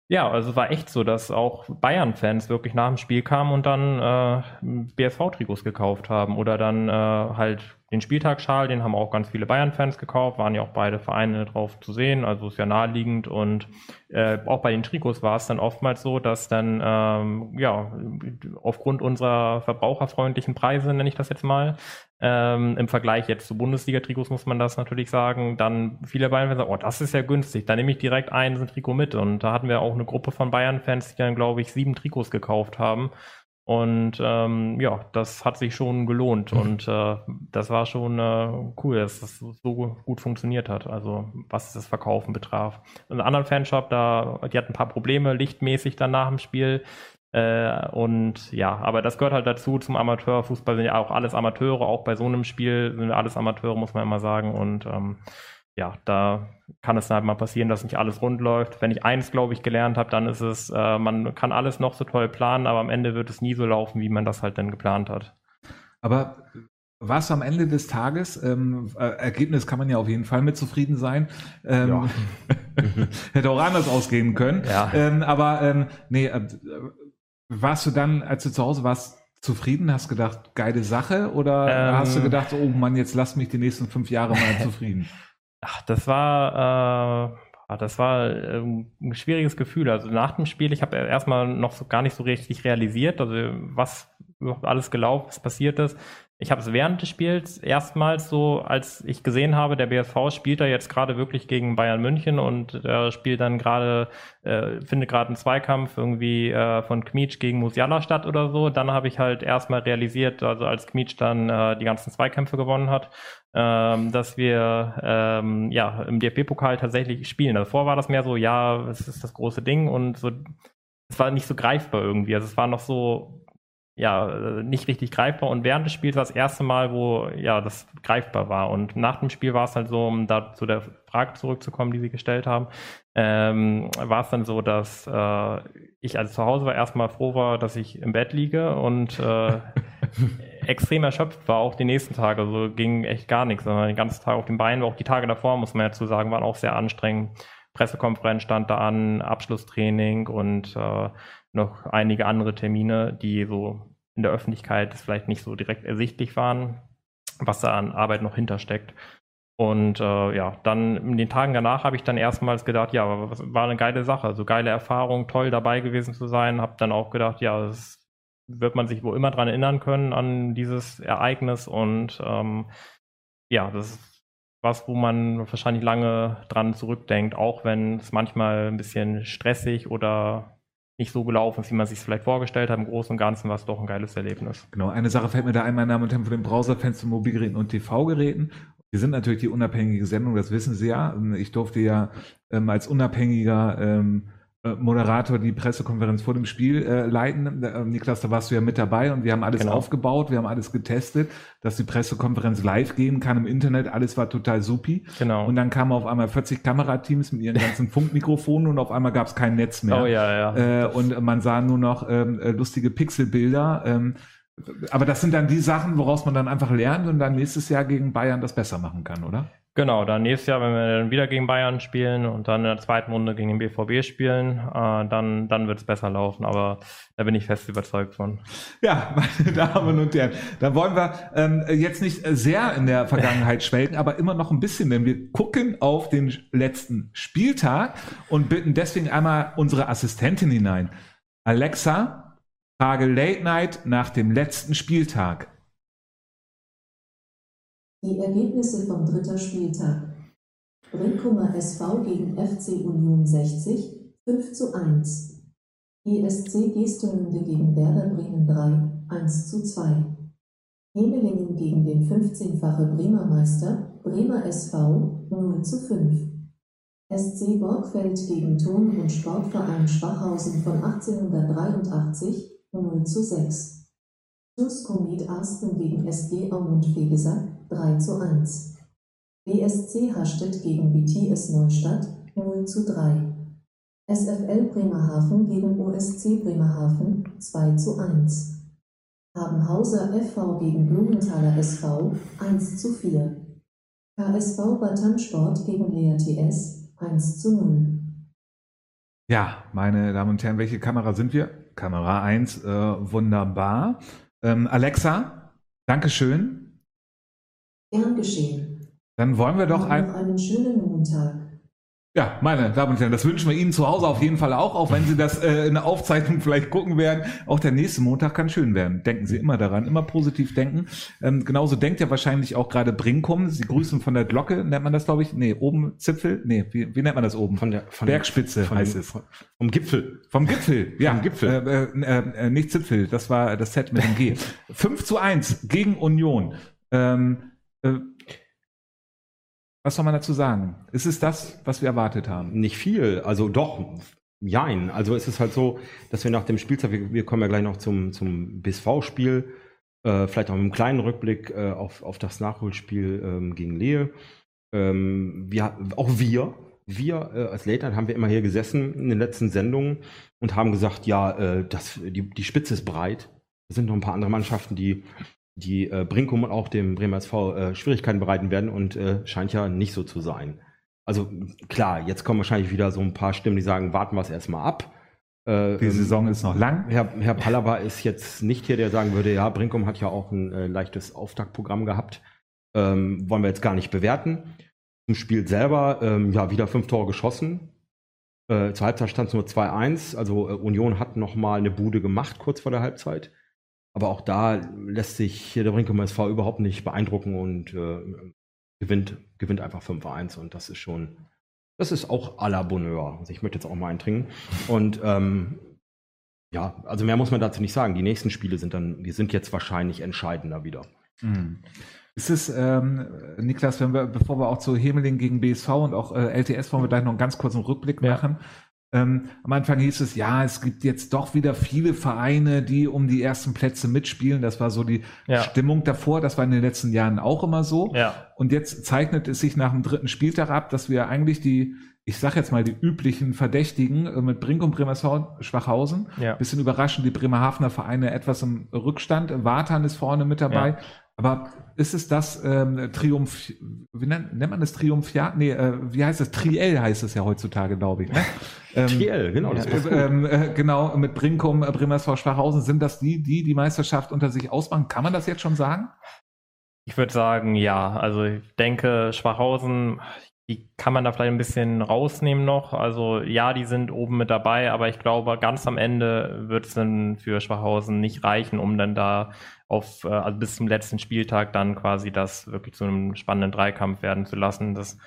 Ja, also war echt so, dass auch Bayern-Fans wirklich nach dem Spiel kamen und dann äh, BSV-Trikots gekauft haben oder dann äh, halt den Spieltagsschal, den haben auch ganz viele Bayern-Fans gekauft, waren ja auch beide Vereine drauf zu sehen, also ist ja naheliegend und äh, auch bei den Trikots war es dann oftmals so, dass dann ähm, ja aufgrund unserer verbraucherfreundlichen Preise, nenne ich das jetzt mal, ähm, im Vergleich jetzt zu Bundesliga-Trikots muss man das natürlich sagen, dann viele Bayern-Fans sagen, oh, das ist ja günstig, da nehme ich direkt ein Trikot mit. Und da hatten wir auch eine Gruppe von Bayern-Fans, die dann glaube ich sieben Trikots gekauft haben und ähm, ja, das hat sich schon gelohnt mhm. und äh, das war schon äh, cool, dass das so gut funktioniert hat, also was das Verkaufen betraf. Ein anderen Fanshop, da, die hatten ein paar Probleme lichtmäßig dann nach dem Spiel. Äh, und ja, aber das gehört halt dazu zum Amateurfußball, sind ja auch alles Amateure, auch bei so einem Spiel sind wir alles Amateure, muss man immer sagen. Und ähm, ja, da kann es halt mal passieren, dass nicht alles rund läuft. Wenn ich eins, glaube ich, gelernt habe, dann ist es, äh, man kann alles noch so toll planen, aber am Ende wird es nie so laufen, wie man das halt dann geplant hat. Aber was am Ende des Tages, ähm, äh, Ergebnis kann man ja auf jeden Fall mit zufrieden sein. Ähm, ja. hätte auch anders ausgehen können. Ja. Ähm, aber ähm, nee, äh, warst du dann, als du zu Hause warst, zufrieden? Hast gedacht, geile Sache? Oder hast du ähm. gedacht, oh Mann, jetzt lass mich die nächsten fünf Jahre mal zufrieden? Ach, das war, äh, das war ähm, ein schwieriges Gefühl. Also nach dem Spiel, ich habe erstmal noch so gar nicht so richtig realisiert, also was alles gelaufen ist, passiert ist. Ich habe es während des Spiels erstmals so, als ich gesehen habe, der BSV spielt da jetzt gerade wirklich gegen Bayern München und er spielt dann gerade, äh, findet gerade einen Zweikampf irgendwie äh, von Kmitsch gegen Musiala statt oder so. Dann habe ich halt erstmal realisiert, also als Kmitsch dann äh, die ganzen Zweikämpfe gewonnen hat, ähm, dass wir ähm, ja im DFB-Pokal tatsächlich spielen. Davor war das mehr so, ja, es ist das große Ding und so, es war nicht so greifbar irgendwie. Also es war noch so ja, nicht richtig greifbar. Und während des Spiels war das erste Mal, wo ja das greifbar war. Und nach dem Spiel war es halt so, um da zu der Frage zurückzukommen, die Sie gestellt haben, ähm, war es dann so, dass äh, ich also zu Hause war erstmal froh war, dass ich im Bett liege und äh, extrem erschöpft war auch die nächsten Tage. Also ging echt gar nichts, sondern den ganzen Tag auf den Beinen, auch die Tage davor, muss man ja zu sagen, waren auch sehr anstrengend. Pressekonferenz stand da an, Abschlusstraining und äh, noch einige andere Termine, die so in der Öffentlichkeit vielleicht nicht so direkt ersichtlich waren, was da an Arbeit noch hintersteckt. Und äh, ja, dann in den Tagen danach habe ich dann erstmals gedacht, ja, war eine geile Sache, so also geile Erfahrung, toll dabei gewesen zu sein. Habe dann auch gedacht, ja, das wird man sich wohl immer dran erinnern können an dieses Ereignis. Und ähm, ja, das ist was, wo man wahrscheinlich lange dran zurückdenkt, auch wenn es manchmal ein bisschen stressig oder nicht so gelaufen ist, wie man sich vielleicht vorgestellt hat. Im Großen und Ganzen war es doch ein geiles Erlebnis. Genau, eine Sache fällt mir da ein, meine Damen und Herren, von den Browserfenstern, Mobilgeräten und TV-Geräten. Wir sind natürlich die unabhängige Sendung, das wissen Sie ja. Ich durfte ja ähm, als unabhängiger ähm, äh, Moderator die Pressekonferenz vor dem Spiel äh, leiten. Äh, Niklas, da warst du ja mit dabei und wir haben alles genau. aufgebaut, wir haben alles getestet, dass die Pressekonferenz live gehen kann im Internet. Alles war total supi. Genau. Und dann kamen auf einmal 40 Kamerateams mit ihren ganzen Funkmikrofonen und auf einmal gab es kein Netz mehr. Oh ja, ja. Äh, und man sah nur noch ähm, äh, lustige Pixelbilder. Ähm, aber das sind dann die Sachen, woraus man dann einfach lernt und dann nächstes Jahr gegen Bayern das besser machen kann, oder? Genau, dann nächstes Jahr, wenn wir dann wieder gegen Bayern spielen und dann in der zweiten Runde gegen den BVB spielen, äh, dann, dann wird es besser laufen. Aber da bin ich fest überzeugt von. Ja, meine Damen und Herren, dann wollen wir ähm, jetzt nicht sehr in der Vergangenheit schwelgen, aber immer noch ein bisschen, denn wir gucken auf den letzten Spieltag und bitten deswegen einmal unsere Assistentin hinein. Alexa, Frage Late Night nach dem letzten Spieltag. Die Ergebnisse vom dritter Spieltag. Brinkumer SV gegen FC Union 60 5 zu 1. ESC Gestemünde gegen Werder Bremen 3 1 zu 2. Hemelingen gegen den 15-fache Bremer Meister Bremer SV 0 zu 5. SC Borgfeld gegen Turn- und Sportverein Schwachhausen von 1883 0 zu 6. TuS Komet Arsten gegen SG Aumund Vegesack 3 zu 1. BSC Hastedt gegen BTS Neustadt 0 zu 3. SFL Bremerhaven gegen OSC Bremerhaven 2 zu 1. Habenhauser FV gegen Blumenthaler SV 1 zu 4. KSV Batansport gegen Lea TS 1 zu 0. Ja, meine Damen und Herren, welche Kamera sind wir? Kamera 1, äh, wunderbar. Ähm, Alexa, Dankeschön. Gern geschehen. Dann wollen wir doch Noch ein, einen schönen Montag. Ja, meine Damen und Herren, das wünschen wir Ihnen zu Hause auf jeden Fall auch, auch wenn Sie das äh, in der Aufzeichnung vielleicht gucken werden. Auch der nächste Montag kann schön werden. Denken Sie immer daran, immer positiv denken. Ähm, genauso denkt ja wahrscheinlich auch gerade Brinkum. Sie grüßen von der Glocke, nennt man das, glaube ich? Nee, oben Zipfel? Nee, wie, wie nennt man das oben? Von der von Bergspitze von heißt es. Von, vom Gipfel. Vom Gipfel, ja. Vom Gipfel. Äh, äh, äh, nicht Zipfel, das war das Set mit dem G. 5 zu 1 gegen Union. Ähm, äh, was soll man dazu sagen? Ist es das, was wir erwartet haben? Nicht viel, also doch, jein. Also es ist halt so, dass wir nach dem Spielzeit, wir, wir kommen ja gleich noch zum, zum BSV-Spiel, äh, vielleicht auch mit einem kleinen Rückblick äh, auf, auf das Nachholspiel ähm, gegen Lehe. Ähm, wir, auch wir, wir äh, als Late haben wir immer hier gesessen in den letzten Sendungen und haben gesagt, ja, äh, das, die, die Spitze ist breit. Es sind noch ein paar andere Mannschaften, die die äh, Brinkum und auch dem Bremer SV äh, Schwierigkeiten bereiten werden und äh, scheint ja nicht so zu sein. Also klar, jetzt kommen wahrscheinlich wieder so ein paar Stimmen, die sagen, warten wir es erstmal ab. Äh, Die ähm, Saison ist noch lang. Herr, Herr Pallava ist jetzt nicht hier, der sagen würde, ja, Brinkum hat ja auch ein äh, leichtes Auftaktprogramm gehabt. Ähm, wollen wir jetzt gar nicht bewerten. Im Spiel selber, ähm, ja, wieder fünf Tore geschossen. Äh, zur Halbzeit stand es nur 2-1. Also äh, Union hat noch mal eine Bude gemacht, kurz vor der Halbzeit. Aber auch da lässt sich der Brinkum SV überhaupt nicht beeindrucken und äh, gewinnt, gewinnt einfach 5-1. Und das ist schon, das ist auch à la Bonheur. Also ich möchte jetzt auch mal eintrinken. Und ähm, ja, also mehr muss man dazu nicht sagen. Die nächsten Spiele sind dann, die sind jetzt wahrscheinlich entscheidender wieder. Mhm. Ist es, ähm, Niklas, wenn wir, bevor wir auch zu Hemeling gegen BSV und auch äh, LTS wollen wir gleich noch einen ganz kurzen Rückblick Ja. machen. Ähm, am Anfang hieß es, ja, es gibt jetzt doch wieder viele Vereine, die um die ersten Plätze mitspielen. Das war so die Ja. Stimmung davor. Das war in den letzten Jahren auch immer so. Ja, Und jetzt zeichnet es sich nach dem dritten Spieltag ab, dass wir eigentlich die, ich sag jetzt mal, die üblichen Verdächtigen äh, mit Brinkum, Bremershausen, Schwachhausen, ja. bisschen überraschend, die Bremerhavener Vereine etwas im Rückstand. Wartan ist vorne mit dabei. Aber ist es das ähm, Triumph, wie nennt, nennt man das Triumphia? Nee, äh, wie heißt das? Triell heißt es ja heutzutage, glaube ich. Ne? Ähm, TL, genau, das äh, ähm, äh, genau, mit Brinkum, äh, Bremersvor, Schwachhausen, sind das die, die die Meisterschaft unter sich ausmachen? Kann man das jetzt schon sagen? Ich würde sagen, ja. Also ich denke, Schwachhausen, die kann man da vielleicht ein bisschen rausnehmen noch. Also ja, die sind oben mit dabei, aber ich glaube, ganz am Ende wird es dann für Schwachhausen nicht reichen, um dann da auf, äh, also bis zum letzten Spieltag dann quasi das wirklich zu einem spannenden Dreikampf werden zu lassen. Das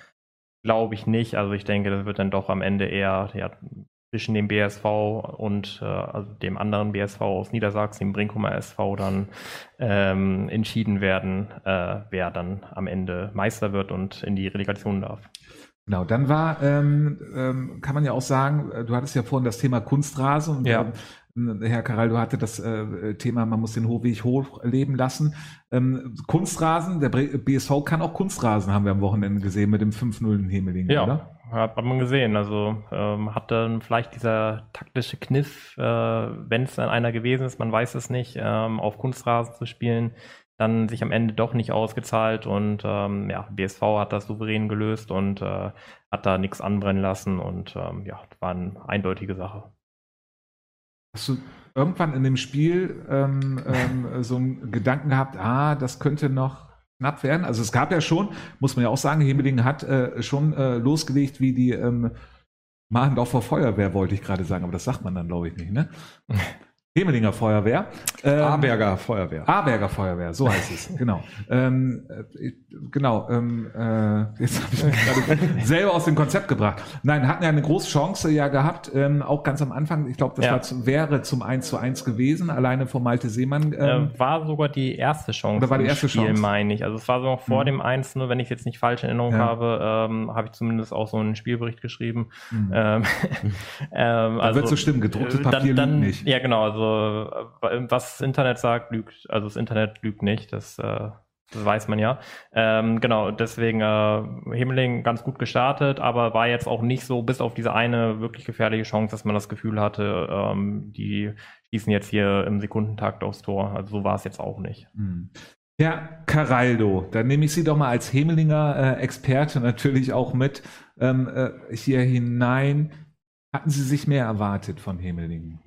glaube ich nicht. Also ich denke, das wird dann doch am Ende eher ja, zwischen dem BSV und äh, also dem anderen BSV aus Niedersachsen, dem Brinkumer SV, dann ähm, entschieden werden, äh, wer dann am Ende Meister wird und in die Relegation darf. Genau, dann war, ähm, ähm, kann man ja auch sagen, äh, du hattest ja vorhin das Thema Kunstrasen und Ja. Herr Karal, du hatte das äh, Thema, man muss den Hochweg hochleben lassen. Ähm, Kunstrasen, der BSV kann auch Kunstrasen, haben wir am Wochenende gesehen mit dem 5-0 in Hemeling, Ja, oder? hat man gesehen. Also ähm, hat dann vielleicht dieser taktische Kniff, äh, wenn es dann einer gewesen ist, man weiß es nicht, ähm, auf Kunstrasen zu spielen, dann sich am Ende doch nicht ausgezahlt und ähm, ja, BSV hat das souverän gelöst und äh, hat da nichts anbrennen lassen und ähm, ja, war eine eindeutige Sache. Hast du irgendwann in dem Spiel ähm, ähm, so einen Gedanken gehabt, ah, das könnte noch knapp werden? Also es gab ja schon, muss man ja auch sagen, Hemeling hat äh, schon äh, losgelegt, wie die ähm, Mahndorfer Feuerwehr, wollte ich gerade sagen, aber das sagt man dann, glaube ich, nicht, ne? Hemelinger Feuerwehr. Ähm, Aberger Feuerwehr. Aberger Feuerwehr, so heißt es, genau. Ähm, äh, genau, ähm, äh, jetzt habe ich mich gerade selber aus dem Konzept gebracht. Nein, hatten ja eine große Chance ja gehabt, ähm, auch ganz am Anfang, ich glaube, das ja. war zum, wäre zum 1 zu 1 gewesen, alleine von Malte Seemann. Ähm, äh, war sogar die erste Chance oder war die erste Spiel, Chance? meine ich. Also es war so noch vor mhm. dem 1 nur wenn ich jetzt nicht falsch in Erinnerung ja. habe, ähm, habe ich zumindest auch so einen Spielbericht geschrieben. Mhm. Ähm, ähm, also, wird so stimmen, gedrucktes äh, Papier dann, dann, nicht. Ja, genau, also äh, was das Internet sagt, lügt, also das Internet lügt nicht, das, äh, das weiß man ja. Ähm, genau, deswegen äh, Himmeling ganz gut gestartet, aber war jetzt auch nicht so, bis auf diese eine wirklich gefährliche Chance, dass man das Gefühl hatte, ähm, die schießen jetzt hier im Sekundentakt aufs Tor. Also so war es jetzt auch nicht. Mhm. Ja, Caraldo, dann nehme ich Sie doch mal als Hemelinger äh, Experte natürlich auch mit ähm, äh, hier hinein. Hatten Sie sich mehr erwartet von Hemelingen?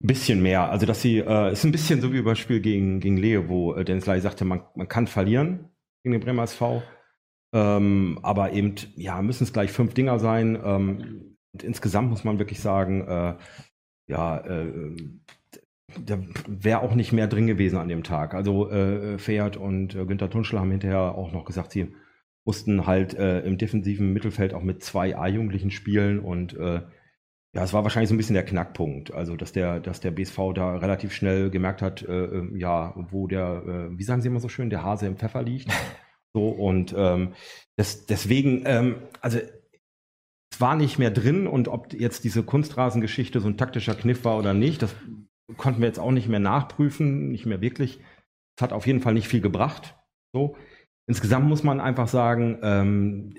Bisschen mehr. Also, dass sie, äh, ist ein bisschen so wie über das Spiel gegen, gegen Leo, wo äh, Dennis Lai sagte, man, man kann verlieren gegen den Bremer SV. Ähm, aber eben, ja, müssen es gleich fünf Dinger sein. Ähm, insgesamt muss man wirklich sagen, äh, ja, äh, da wäre auch nicht mehr drin gewesen an dem Tag. Also äh, Fährt und äh, Günther Tunschel haben hinterher auch noch gesagt, sie mussten halt äh, im defensiven Mittelfeld auch mit zwei A-Jugendlichen spielen und äh, ja, es war wahrscheinlich so ein bisschen der Knackpunkt. Also, dass der, dass der BSV da relativ schnell gemerkt hat, äh, äh, ja, wo der, äh, wie sagen Sie immer so schön, der Hase im Pfeffer liegt. So, und ähm, das, deswegen, ähm, also es war nicht mehr drin und ob jetzt diese Kunstrasengeschichte so ein taktischer Kniff war oder nicht, das konnten wir jetzt auch nicht mehr nachprüfen, nicht mehr wirklich. Es hat auf jeden Fall nicht viel gebracht. So. Insgesamt muss man einfach sagen, ähm,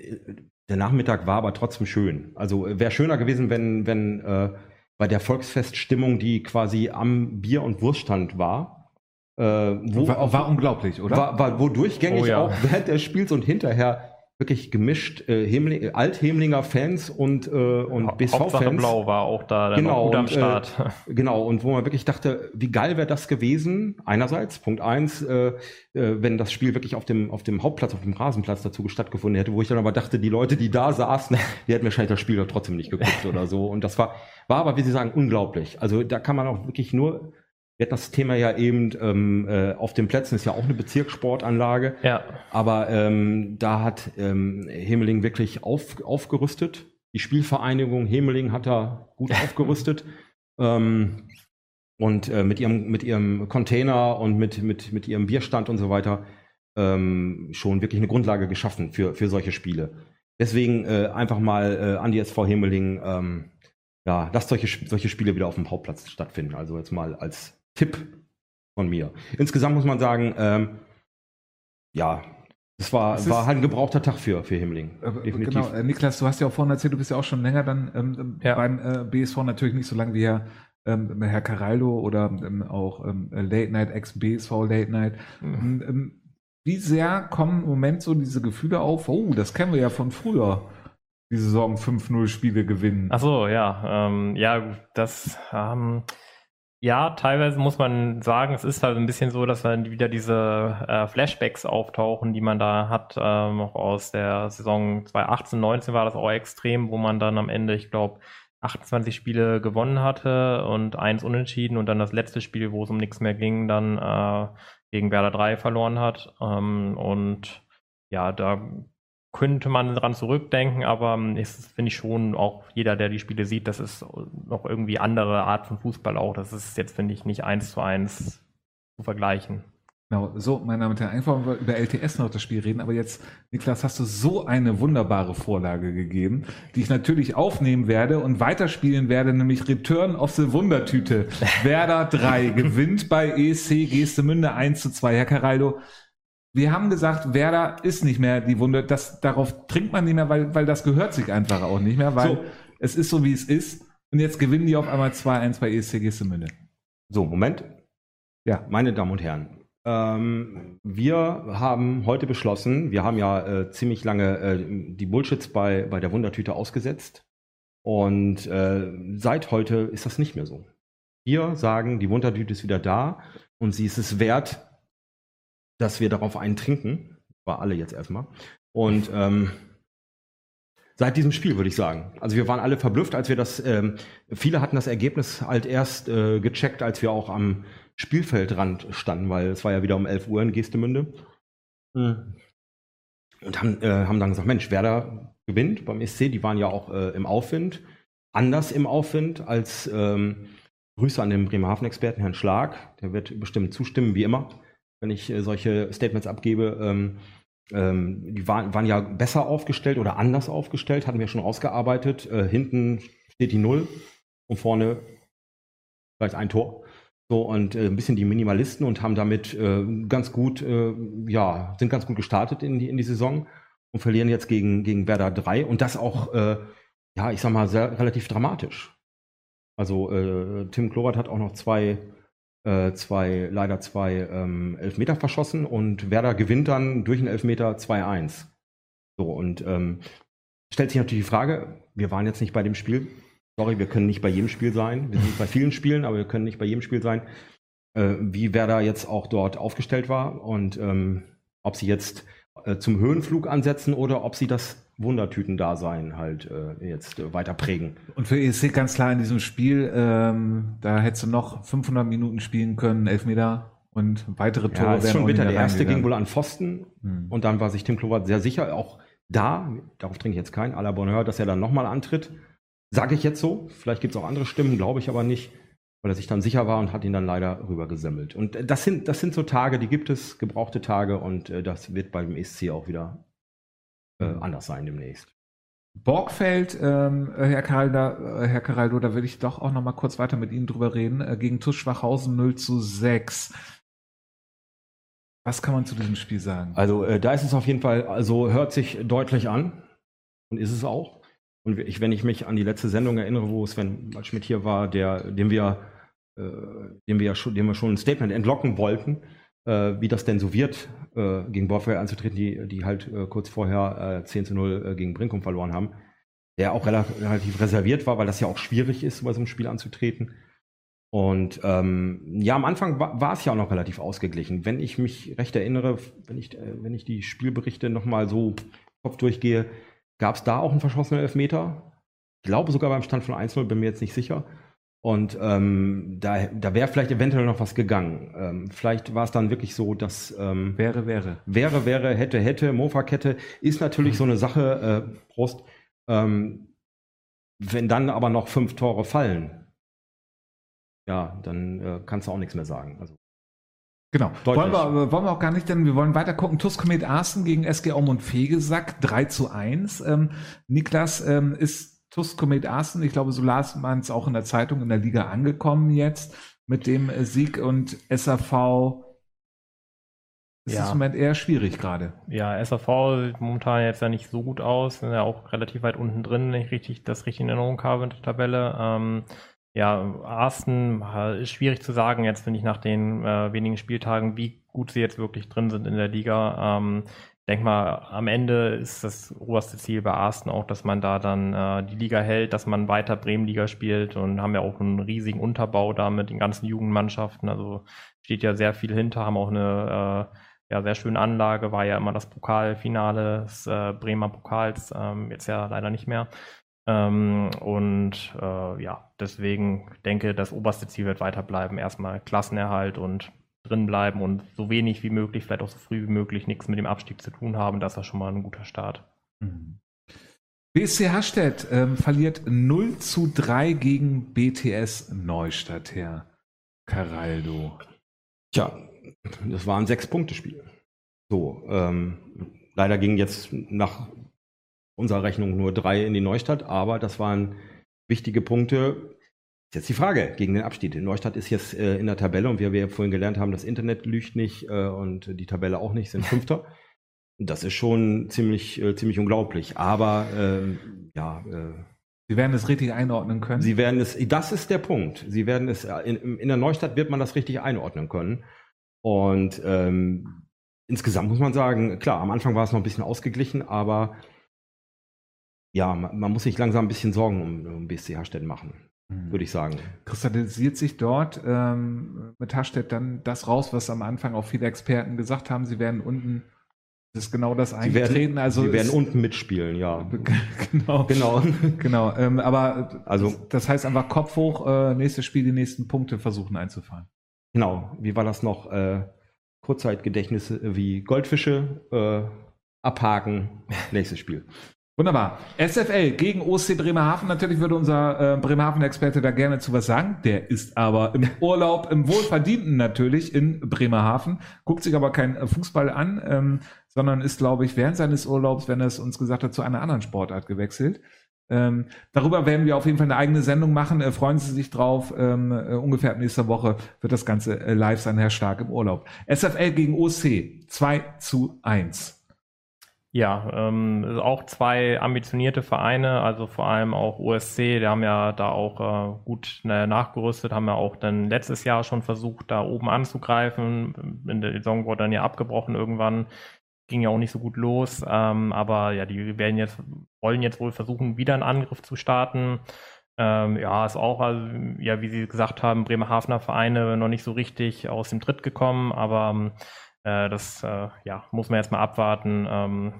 der Nachmittag war aber trotzdem schön. Also wäre schöner gewesen, wenn, wenn äh, bei der Volksfeststimmung, die quasi am Bier- und Wurststand war, äh, wo war, war unglaublich, oder? War, war wo durchgängig oh, ja. auch während des Spiels und hinterher wirklich gemischt äh, Hemling, Alt-Hemlinger Fans und, äh, und BSV-Fans. Blau war auch da genau, gut am Start. Äh, genau, und wo man wirklich dachte, wie geil wäre das gewesen, einerseits, Punkt eins, äh, äh, wenn das Spiel wirklich auf dem, auf dem Hauptplatz, auf dem Rasenplatz dazu stattgefunden hätte, wo ich dann aber dachte, die Leute, die da saßen, die hätten wahrscheinlich das Spiel doch trotzdem nicht geguckt oder so. Und das war, war aber, wie Sie sagen, unglaublich. Also da kann man auch wirklich nur wir hatten das Thema ja eben, ähm, äh, auf den Plätzen ist ja auch eine Bezirkssportanlage. Ja. Aber ähm, da hat ähm, Hemeling wirklich auf, aufgerüstet. Die Spielvereinigung Hemeling hat da gut aufgerüstet. Ähm, und äh, mit, ihrem, mit ihrem Container und mit, mit, mit ihrem Bierstand und so weiter ähm, schon wirklich eine Grundlage geschaffen für, für solche Spiele. Deswegen äh, einfach mal äh, an die SV Hemeling, ähm, ja, lasst solche, solche Spiele wieder auf dem Hauptplatz stattfinden. Also jetzt mal als Tipp von mir. Insgesamt muss man sagen, ähm, ja, es war, es war halt ein gebrauchter Tag für, für Himmling. Äh, definitiv. Genau, äh, Niklas, du hast ja auch vorhin erzählt, du bist ja auch schon länger dann ähm, ja. beim äh, BSV, natürlich nicht so lange wie Herr, ähm, Herr Caraldo oder ähm, auch ähm, Late Night, ex-BSV Late Night. Mhm. Ähm, ähm, wie sehr kommen im Moment so diese Gefühle auf, oh, das kennen wir ja von früher, die Saison 5-0 Spiele gewinnen? Ach so, ja. Ähm, ja, das ähm, ja, teilweise muss man sagen, es ist halt ein bisschen so, dass dann wieder diese äh, Flashbacks auftauchen, die man da hat, ähm, auch aus der Saison 2018, 19 war das auch extrem, wo man dann am Ende, ich glaube, 28 Spiele gewonnen hatte und eins unentschieden und dann das letzte Spiel, wo es um nichts mehr ging, dann äh, gegen Werder 3 verloren hat. Ähm, und ja, da könnte man dran zurückdenken, aber es finde ich schon auch jeder, der die Spiele sieht, das ist noch irgendwie andere Art von Fußball auch. Das ist jetzt, finde ich, nicht eins zu eins zu vergleichen. Genau, so, meine Damen und Herren, einfach über LTS noch das Spiel reden, aber jetzt, Niklas, hast du so eine wunderbare Vorlage gegeben, die ich natürlich aufnehmen werde und weiterspielen werde, nämlich Return of the Wundertüte. Werder 3 gewinnt bei ESC Gestemünde 1 zu 2. Herr Caraldo, wir haben gesagt, Werder ist nicht mehr die Wunde. Das, darauf trinkt man nicht mehr, weil, weil das gehört sich einfach auch nicht mehr, weil so. es ist so, wie es ist. Und jetzt gewinnen die auf einmal 2-1 bei ESC Gistemünde. So, Moment. Ja. Meine Damen und Herren, ähm, wir haben heute beschlossen, wir haben ja äh, ziemlich lange äh, die Bullshits bei, bei der Wundertüte ausgesetzt. Und äh, seit heute ist das nicht mehr so. Wir sagen, die Wundertüte ist wieder da und sie ist es wert, dass wir darauf einen trinken. War alle jetzt erstmal. Und ähm, seit diesem Spiel, würde ich sagen. Also wir waren alle verblüfft, als wir das, ähm, viele hatten das Ergebnis halt erst äh, gecheckt, als wir auch am Spielfeldrand standen, weil es war ja wieder um 11 Uhr in Gestemünde. Mhm. Und haben, äh, haben dann gesagt, Mensch, Werder gewinnt beim SC, die waren ja auch äh, im Aufwind, anders im Aufwind als ähm, Grüße an den Bremerhaven-Experten, Herrn Schlag, der wird bestimmt zustimmen, wie immer, wenn ich äh, solche Statements abgebe. Ähm, ähm, die waren, waren ja besser aufgestellt oder anders aufgestellt, hatten wir schon ausgearbeitet. Äh, hinten steht die Null und vorne vielleicht ein Tor. So, und äh, ein bisschen die Minimalisten und haben damit äh, ganz gut, äh, ja, sind ganz gut gestartet in die, in die Saison und verlieren jetzt gegen, gegen Werder 3 und das auch, äh, ja, ich sag mal, sehr, relativ dramatisch. Also Tim Klobert hat auch noch zwei zwei, leider zwei ähm, Elfmeter verschossen und Werder gewinnt dann durch einen Elfmeter 2-1. So, und ähm, stellt sich natürlich die Frage, wir waren jetzt nicht bei dem Spiel. Sorry, wir können nicht bei jedem Spiel sein. Wir sind bei vielen Spielen, aber wir können nicht bei jedem Spiel sein, äh, wie Werder jetzt auch dort aufgestellt war und ähm, ob sie jetzt äh, zum Höhenflug ansetzen oder ob sie das Wundertüten-Dasein halt äh, jetzt äh, weiter prägen. Und für ESC ganz klar in diesem Spiel, ähm, da hättest du noch 500 Minuten spielen können, Elfmeter und weitere Tore. Ja, ist schon bitter. Der erste ging wohl an Pfosten hm. und dann war sich Tim Klobert sehr sicher, auch da, darauf trinke ich jetzt kein, à la Bonheur, dass er dann nochmal antritt. Sage ich jetzt so. Vielleicht gibt es auch andere Stimmen, glaube ich aber nicht, weil er sich dann sicher war und hat ihn dann leider rübergesammelt. Und das sind, das sind so Tage, die gibt es, gebrauchte Tage und äh, das wird beim ESC auch wieder äh, anders sein demnächst. Borgfeld, ähm, Herr, Karalda, äh, Herr Caraldo, da würde ich doch auch noch mal kurz weiter mit Ihnen drüber reden. Äh, gegen TuS Schwachhausen 0 zu 6. Was kann man zu diesem Spiel sagen? Also äh, da ist es auf jeden Fall, also hört sich deutlich an und ist es auch. Und ich, wenn ich mich an die letzte Sendung erinnere, wo Sven Schmidt hier war, der, dem wir, äh, dem wir schon, dem wir schon ein Statement entlocken wollten, äh, wie das denn so wird, äh, gegen Borfeuer anzutreten, die, die halt äh, kurz vorher äh, 10 zu 0 äh, gegen Brinkum verloren haben, der auch relativ, reserviert war, weil das ja auch schwierig ist, bei so einem Spiel anzutreten. Und ähm, ja, am Anfang war, war es ja auch noch relativ ausgeglichen. Wenn ich mich recht erinnere, wenn ich, äh, wenn ich die Spielberichte nochmal so Kopf durchgehe, gab es da auch einen verschossenen Elfmeter. Ich glaube sogar beim Stand von 1-0, bin mir jetzt nicht sicher. Und ähm, da, da wäre vielleicht eventuell noch was gegangen. Ähm, vielleicht war es dann wirklich so, dass ähm, wäre, wäre. Wäre, wäre, hätte, hätte, Mofa-Kette ist natürlich so eine Sache, äh, Prost. Ähm, wenn dann aber noch fünf Tore fallen, ja, dann äh, kannst du auch nichts mehr sagen. Also Genau. Wollen wir, wollen wir auch gar nicht, denn wir wollen weiter gucken. TuS Komet Arsen gegen SG Aumund Fegesack 3 zu 1. Ähm, Niklas ähm, ist TuS Komet Aßen, ich glaube, so las man es auch in der Zeitung in der Liga angekommen jetzt mit dem Sieg und SAV ist ja. im Moment eher schwierig gerade. Ja, SAV sieht momentan jetzt ja nicht so gut aus, sind ja auch relativ weit unten drin, wenn ich richtig, das richtig in Erinnerung habe in der Tabelle. Ähm, ja, Arsten ist schwierig zu sagen jetzt, finde ich, nach den äh, wenigen Spieltagen, wie gut sie jetzt wirklich drin sind in der Liga. Ähm, denke mal, am Ende ist das oberste Ziel bei Arsten auch, dass man da dann äh, die Liga hält, dass man weiter Bremenliga spielt und haben ja auch einen riesigen Unterbau da mit den ganzen Jugendmannschaften. Also steht ja sehr viel hinter, haben auch eine äh, ja, sehr schöne Anlage, war ja immer das Pokalfinale des äh, Bremer Pokals, ähm, jetzt ja leider nicht mehr. Ähm, und äh, ja, deswegen denke, das oberste Ziel wird weiterbleiben. Erstmal Klassenerhalt und drin bleiben und so wenig wie möglich, vielleicht auch so früh wie möglich, nichts mit dem Abstieg zu tun haben. Das ist schon mal ein guter Start. Mhm. BSC Hastedt ähm, verliert 0 zu 3 gegen BTS Neustadt, Herr Caraldo. Tja, das war ein Sechs-Punkte-Spiel. So, ähm, leider gingen jetzt nach unserer Rechnung nur drei in die Neustadt, aber das waren wichtige Punkte Jetzt die Frage gegen den Abstieg. Neustadt ist jetzt äh, in der Tabelle und wie wir ja vorhin gelernt haben, das Internet lügt nicht äh, und die Tabelle auch nicht, sind Fünfter. das ist schon ziemlich, äh, ziemlich unglaublich. Aber ähm, ja. Äh, Sie werden es richtig einordnen können. Sie werden es, das ist der Punkt. Sie werden es, äh, in, in der Neustadt wird man das richtig einordnen können. Und ähm, insgesamt muss man sagen, klar, am Anfang war es noch ein bisschen ausgeglichen, aber ja, man, man muss sich langsam ein bisschen Sorgen um, um BSC Herstetten machen. Mhm. würde ich sagen. Kristallisiert sich dort ähm, mit Hastedt dann das raus, was am Anfang auch viele Experten gesagt haben, sie werden unten Das ist genau das Sie Eintreten. werden, also sie werden unten mitspielen, ja. genau. Genau. Genau. Ähm, aber Also- das heißt einfach Kopf hoch, äh, nächstes Spiel, die nächsten Punkte versuchen einzufahren. Genau. Wie war das noch? Äh, Kurzzeitgedächtnisse wie Goldfische äh, abhaken. Nächstes Spiel. Wunderbar. SFL gegen OSC Bremerhaven. Natürlich würde unser äh, Bremerhaven-Experte da gerne zu was sagen. Der ist aber im Urlaub, im Wohlverdienten natürlich in Bremerhaven, guckt sich aber kein äh, Fußball an, ähm, sondern ist, glaube ich, während seines Urlaubs, wenn er es uns gesagt hat, zu einer anderen Sportart gewechselt. Ähm, darüber werden wir auf jeden Fall eine eigene Sendung machen. Äh, freuen Sie sich drauf. Ähm, äh, ungefähr ab nächster Woche wird das Ganze äh, live sein, Herr Stark im Urlaub. SFL gegen OSC 2 zu 1. Ja, ähm, auch zwei ambitionierte Vereine, also vor allem auch OSC, die haben ja da auch äh, gut äh, nachgerüstet, haben ja auch dann letztes Jahr schon versucht, da oben anzugreifen. In der Saison wurde dann ja abgebrochen irgendwann, ging ja auch nicht so gut los, ähm, aber ja, die werden jetzt, wollen jetzt wohl versuchen, wieder einen Angriff zu starten. Ähm, ja, ist auch, also, ja, wie Sie gesagt haben, Bremerhavener Vereine noch nicht so richtig aus dem Tritt gekommen, aber ähm, äh, das äh, ja, muss man jetzt mal abwarten. Ähm,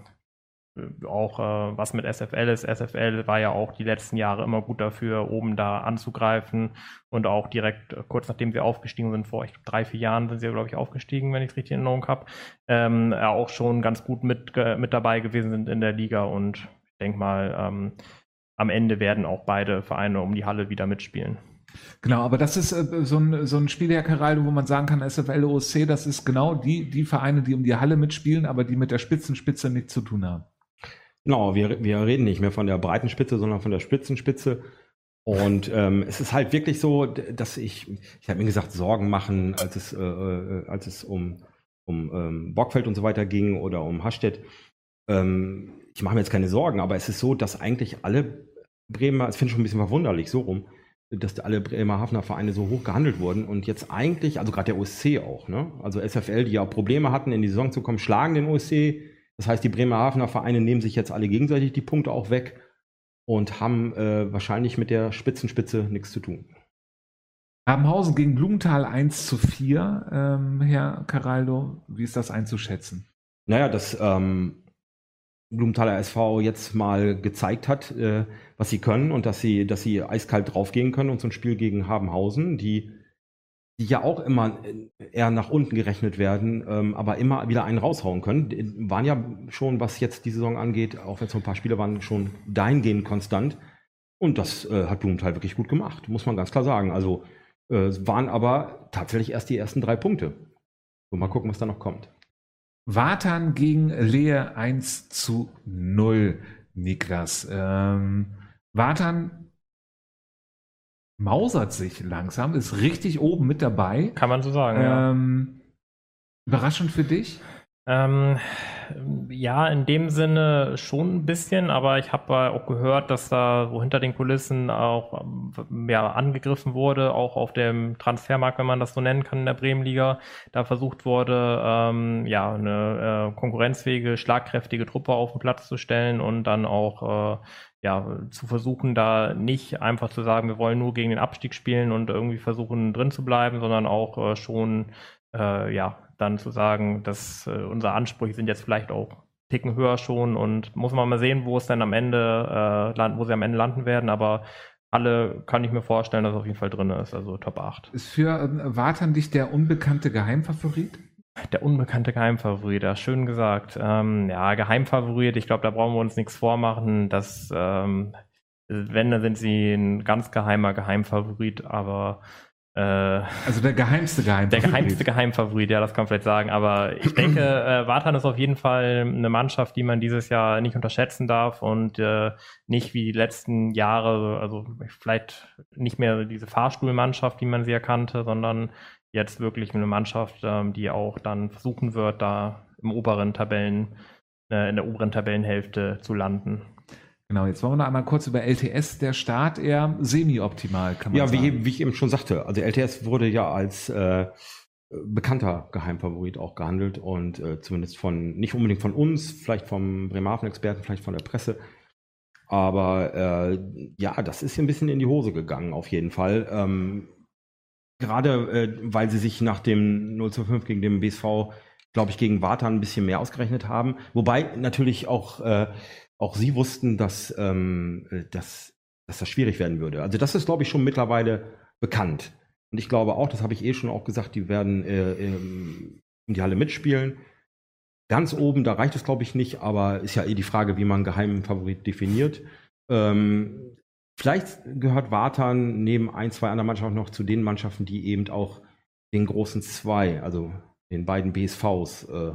äh, auch äh, was mit SFL ist. SFL war ja auch die letzten Jahre immer gut dafür, oben da anzugreifen und auch direkt äh, kurz nachdem sie aufgestiegen sind, vor ich glaub, drei, vier Jahren sind sie, glaube ich, aufgestiegen, wenn ich es richtig in Erinnerung habe, ähm, auch schon ganz gut mit, mit dabei gewesen sind in der Liga und ich denke mal, ähm, am Ende werden auch beide Vereine um die Halle wieder mitspielen. Genau, aber das ist äh, so ein, so ein Spiel, wo man sagen kann, SFL, OSC, das ist genau die, die Vereine, die um die Halle mitspielen, aber die mit der Spitzenspitze nichts zu tun haben. Genau, wir, wir reden nicht mehr von der breiten Spitze, sondern von der Spitzenspitze. Und ähm, es ist halt wirklich so, dass ich, ich habe mir gesagt, Sorgen machen, als es, äh, äh, als es um, um ähm, Bockfeld und so weiter ging oder um Hastedt. Ähm, ich mache mir jetzt keine Sorgen, aber es ist so, dass eigentlich alle Bremer, das finde ich schon ein bisschen verwunderlich, so rum, dass alle Bremerhavener Vereine so hoch gehandelt wurden und jetzt eigentlich, also gerade der OSC auch, ne? Also SFL, die ja Probleme hatten, in die Saison zu kommen, schlagen den OSC. Das heißt, die Bremerhavener Vereine nehmen sich jetzt alle gegenseitig die Punkte auch weg und haben äh, wahrscheinlich mit der Spitzenspitze nichts zu tun. Habenhausen gegen Blumenthal 1 zu 4, ähm, Herr Caraldo, wie ist das einzuschätzen? Naja, dass ähm, Blumenthaler SV jetzt mal gezeigt hat, äh, was sie können und dass sie, dass sie eiskalt draufgehen können und so ein Spiel gegen Habenhausen, die, die ja auch immer äh, eher nach unten gerechnet werden, ähm, aber immer wieder einen raushauen können. Die waren ja schon, was jetzt die Saison angeht, auch wenn es so ein paar Spiele waren, schon dahingehend konstant. Und das äh, hat Blumenthal wirklich gut gemacht, muss man ganz klar sagen. Also äh, waren aber tatsächlich erst die ersten drei Punkte. So, mal gucken, was da noch kommt. Watern gegen Lehe 1 zu 0, Niklas. Ähm, Watern mausert sich langsam, ist richtig oben mit dabei. Kann man so sagen, ja. Ähm, überraschend für dich? Ähm, ja, in dem Sinne schon ein bisschen, aber ich habe auch gehört, dass da so hinter den Kulissen auch ähm, ja, angegriffen wurde, auch auf dem Transfermarkt, wenn man das so nennen kann, in der Bremenliga. Da versucht wurde, ähm, ja, eine äh, konkurrenzfähige, schlagkräftige Truppe auf den Platz zu stellen und dann auch äh, ja, zu versuchen, da nicht einfach zu sagen, wir wollen nur gegen den Abstieg spielen und irgendwie versuchen, drin zu bleiben, sondern auch äh, schon äh, ja, dann zu sagen, dass äh, unsere Ansprüche sind jetzt vielleicht auch Ticken höher schon und muss man mal sehen, wo es dann am Ende, äh, land, wo sie am Ende landen werden, aber alle kann ich mir vorstellen, dass es auf jeden Fall drin ist, also Top 8. Ist für ähm, Watern dich der unbekannte Geheimfavorit? Der unbekannte Geheimfavorit, ja, schön gesagt. Ähm, ja, Geheimfavorit, ich glaube, da brauchen wir uns nichts vormachen. dass ähm, wenn, dann sind sie ein ganz geheimer Geheimfavorit, aber Also der geheimste Der Geheimfavorit. geheimste Geheimfavorit, ja, das kann man vielleicht sagen. Aber ich denke, äh, Watan ist auf jeden Fall eine Mannschaft, die man dieses Jahr nicht unterschätzen darf und äh, nicht wie die letzten Jahre, also vielleicht nicht mehr diese Fahrstuhlmannschaft, wie man sie erkannte, sondern jetzt wirklich eine Mannschaft, ähm, die auch dann versuchen wird, da im oberen Tabellen, äh, in der oberen Tabellenhälfte zu landen. Genau, jetzt wollen wir noch einmal kurz über LTS, der Start eher semi-optimal, kann man Ja, sagen. wie, wie ich eben schon sagte, also LTS wurde ja als äh, bekannter Geheimfavorit auch gehandelt und äh, zumindest von, nicht unbedingt von uns, vielleicht vom Bremerhaven-Experten, vielleicht von der Presse. Aber äh, ja, das ist ein bisschen in die Hose gegangen, auf jeden Fall. Ähm, Gerade äh, weil sie sich nach dem 0 zu 5 gegen den BSV glaube ich, gegen Warta ein bisschen mehr ausgerechnet haben. Wobei natürlich auch, äh, auch sie wussten, dass, ähm, äh, dass, dass das schwierig werden würde. Also das ist, glaube ich, schon mittlerweile bekannt. Und ich glaube auch, das habe ich eh schon auch gesagt, die werden äh, ähm, in die Halle mitspielen. Ganz oben, da reicht es, glaube ich, nicht, aber ist ja eh die Frage, wie man einen geheimen Favorit definiert. Ähm, vielleicht gehört Wartan neben ein, zwei anderen Mannschaften noch zu den Mannschaften, die eben auch den großen zwei, also den beiden BSVs äh,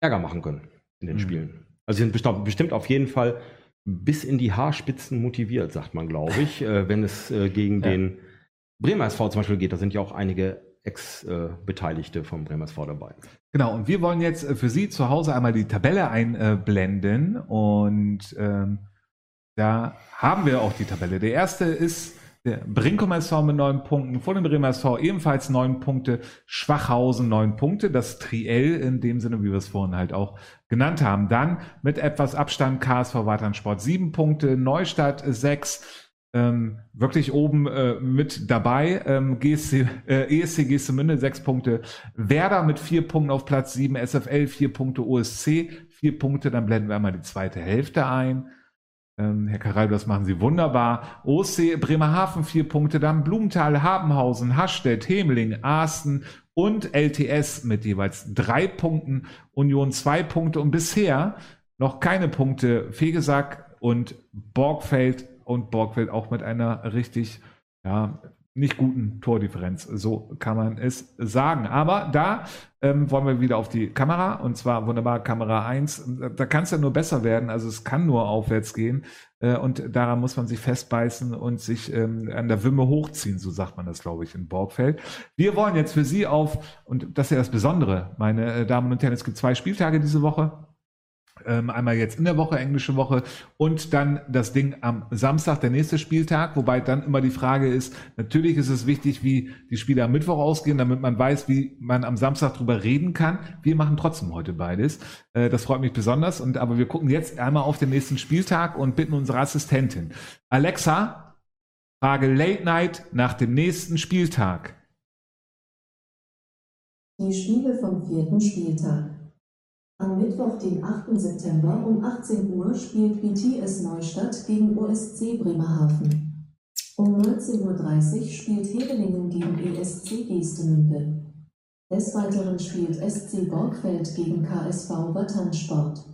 Ärger machen können in den mhm. Spielen. Also sie sind bestimmt, bestimmt auf jeden Fall bis in die Haarspitzen motiviert, sagt man, glaube ich, äh, wenn es äh, gegen ja. den Bremer SV zum Beispiel geht. Da sind ja auch einige Ex-Beteiligte vom Bremer SV dabei. Genau, und wir wollen jetzt äh, für Sie zu Hause einmal die Tabelle einblenden und ähm, da haben wir auch die Tabelle. Der erste ist der Brinkum SV mit neun Punkten, vor dem Bremer SV ebenfalls neun Punkte, Schwachhausen neun Punkte, das Triell in dem Sinne, wie wir es vorhin halt auch genannt haben. Dann mit etwas Abstand KSV Waternsport sieben Punkte, Neustadt sechs, ähm, wirklich oben äh, mit dabei. Ähm, GSC, äh, ESC Gestemünde sechs Punkte, Werder mit vier Punkten auf Platz sieben, SFL vier Punkte, OSC vier Punkte. Dann blenden wir einmal die zweite Hälfte ein. Ähm, Herr Karal, das machen Sie wunderbar. OC Bremerhaven vier Punkte, dann Blumenthal, Habenhausen, Hastedt, Hemeling, Arsten und LTS mit jeweils drei Punkten, Union zwei Punkte. Und bisher noch keine Punkte. Fegesack und Borgfeld. Und Borgfeld auch mit einer richtig ja, nicht guten Tordifferenz. So kann man es sagen. Aber da ähm, wollen wir wieder auf die Kamera und zwar wunderbar Kamera 1. Da kann es ja nur besser werden. Also es kann nur aufwärts gehen äh, und daran muss man sich festbeißen und sich ähm, an der Wimme hochziehen. So sagt man das, glaube ich, in Borgfeld. Wir wollen jetzt für Sie auf, und das ist ja das Besondere, meine äh, Damen und Herren, es gibt zwei Spieltage diese Woche. Ähm, einmal jetzt in der Woche, englische Woche und dann das Ding am Samstag, der nächste Spieltag, wobei dann immer die Frage ist, natürlich ist es wichtig, wie die Spiele am Mittwoch ausgehen, damit man weiß, wie man am Samstag drüber reden kann. Wir machen trotzdem heute beides. Äh, das freut mich besonders und aber wir gucken jetzt einmal auf den nächsten Spieltag und bitten unsere Assistentin. Alexa, Frage Late Night nach dem nächsten Spieltag. Die Spiele vom vierten Spieltag. Am Mittwoch, den 8. September um 18 Uhr spielt BTS Neustadt gegen OSC Bremerhaven. Um 19.30 Uhr spielt Hevelingen gegen ESC Geestemünde. Des Weiteren spielt SC Borgfeld gegen KSV Watternsport.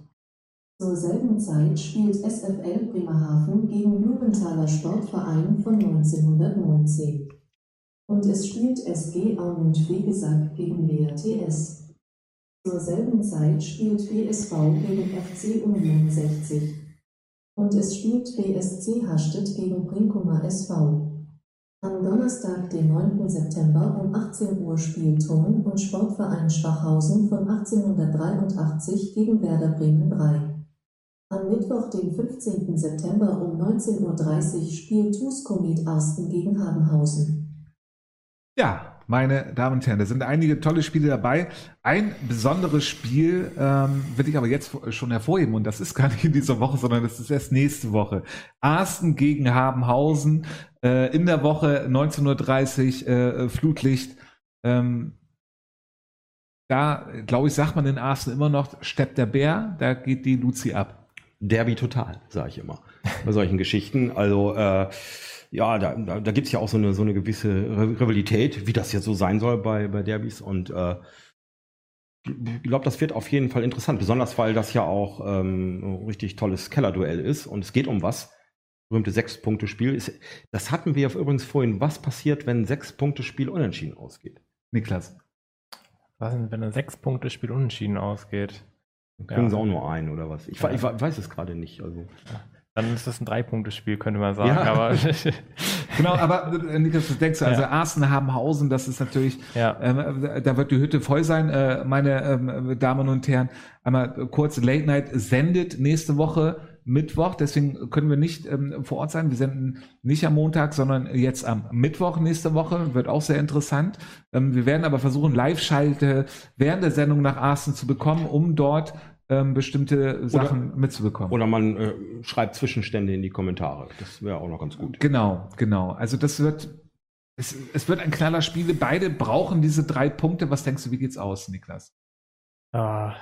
Zur selben Zeit spielt SFL Bremerhaven gegen Blumenthaler Sportverein von 1919. Und es spielt SG Aumund-Wegesack gegen WRTS. Zur selben Zeit spielt BSV gegen FC Union 60 und es spielt BSC Hastedt gegen Brinkumer SV. Am Donnerstag, den 9. September um 18 Uhr spielt Turn- und Sportverein Schwachhausen von 1883 gegen Werder Bremen 3. Am Mittwoch, den 15. September um 19.30 Uhr spielt TuS Komet Arsten gegen Habenhausen. Ja, meine Damen und Herren. Da sind einige tolle Spiele dabei. Ein besonderes Spiel ähm, will ich aber jetzt schon hervorheben und das ist gar nicht in dieser Woche, sondern das ist erst nächste Woche. Arsten gegen Habenhausen äh, in der Woche 19.30 Uhr äh, Flutlicht. Ähm, da, glaube ich, sagt man in Arsten immer noch, steppt der Bär, da geht die Luzi ab. Derby total, sage ich immer. Bei solchen Geschichten. Also äh, ja, da, da, da gibt es ja auch so eine, so eine gewisse Rivalität, wie das jetzt so sein soll bei, bei Derbys. Und äh, ich glaube, das wird auf jeden Fall interessant, besonders weil das ja auch ähm, ein richtig tolles Kellerduell ist und es geht um was. Berühmte Sechs-Punkte-Spiel. Das hatten wir übrigens vorhin. Was passiert, wenn ein Sechs-Punkte-Spiel unentschieden ausgeht? Niklas. Was denn, wenn ein Sechs-Punkte-Spiel unentschieden ausgeht? Dann kriegen ja. sie auch nur ein oder was? Ich, ja. ich weiß es gerade nicht. Also. Ja. Dann ist das ein Drei-Punkte-Spiel, könnte man sagen. Ja. Aber genau, aber äh, Niklas, was denkst du? Also ja. Arsen Habenhausen, das ist natürlich, ja. ähm, da wird die Hütte voll sein, äh, meine ähm, Damen und Herren. Einmal kurz, Late Night sendet nächste Woche Mittwoch, deswegen können wir nicht ähm, vor Ort sein. Wir senden nicht am Montag, sondern jetzt am Mittwoch nächste Woche. Wird auch sehr interessant. Ähm, wir werden aber versuchen, Live-Schalte während der Sendung nach Arsen zu bekommen, um dort ähm, bestimmte Sachen oder, mitzubekommen. Oder man äh, schreibt Zwischenstände in die Kommentare. Das wäre auch noch ganz gut. Genau, genau. Also das wird, es, es wird ein knaller Spiele. Beide brauchen diese drei Punkte. Was denkst du, wie geht's aus, Niklas? Ja,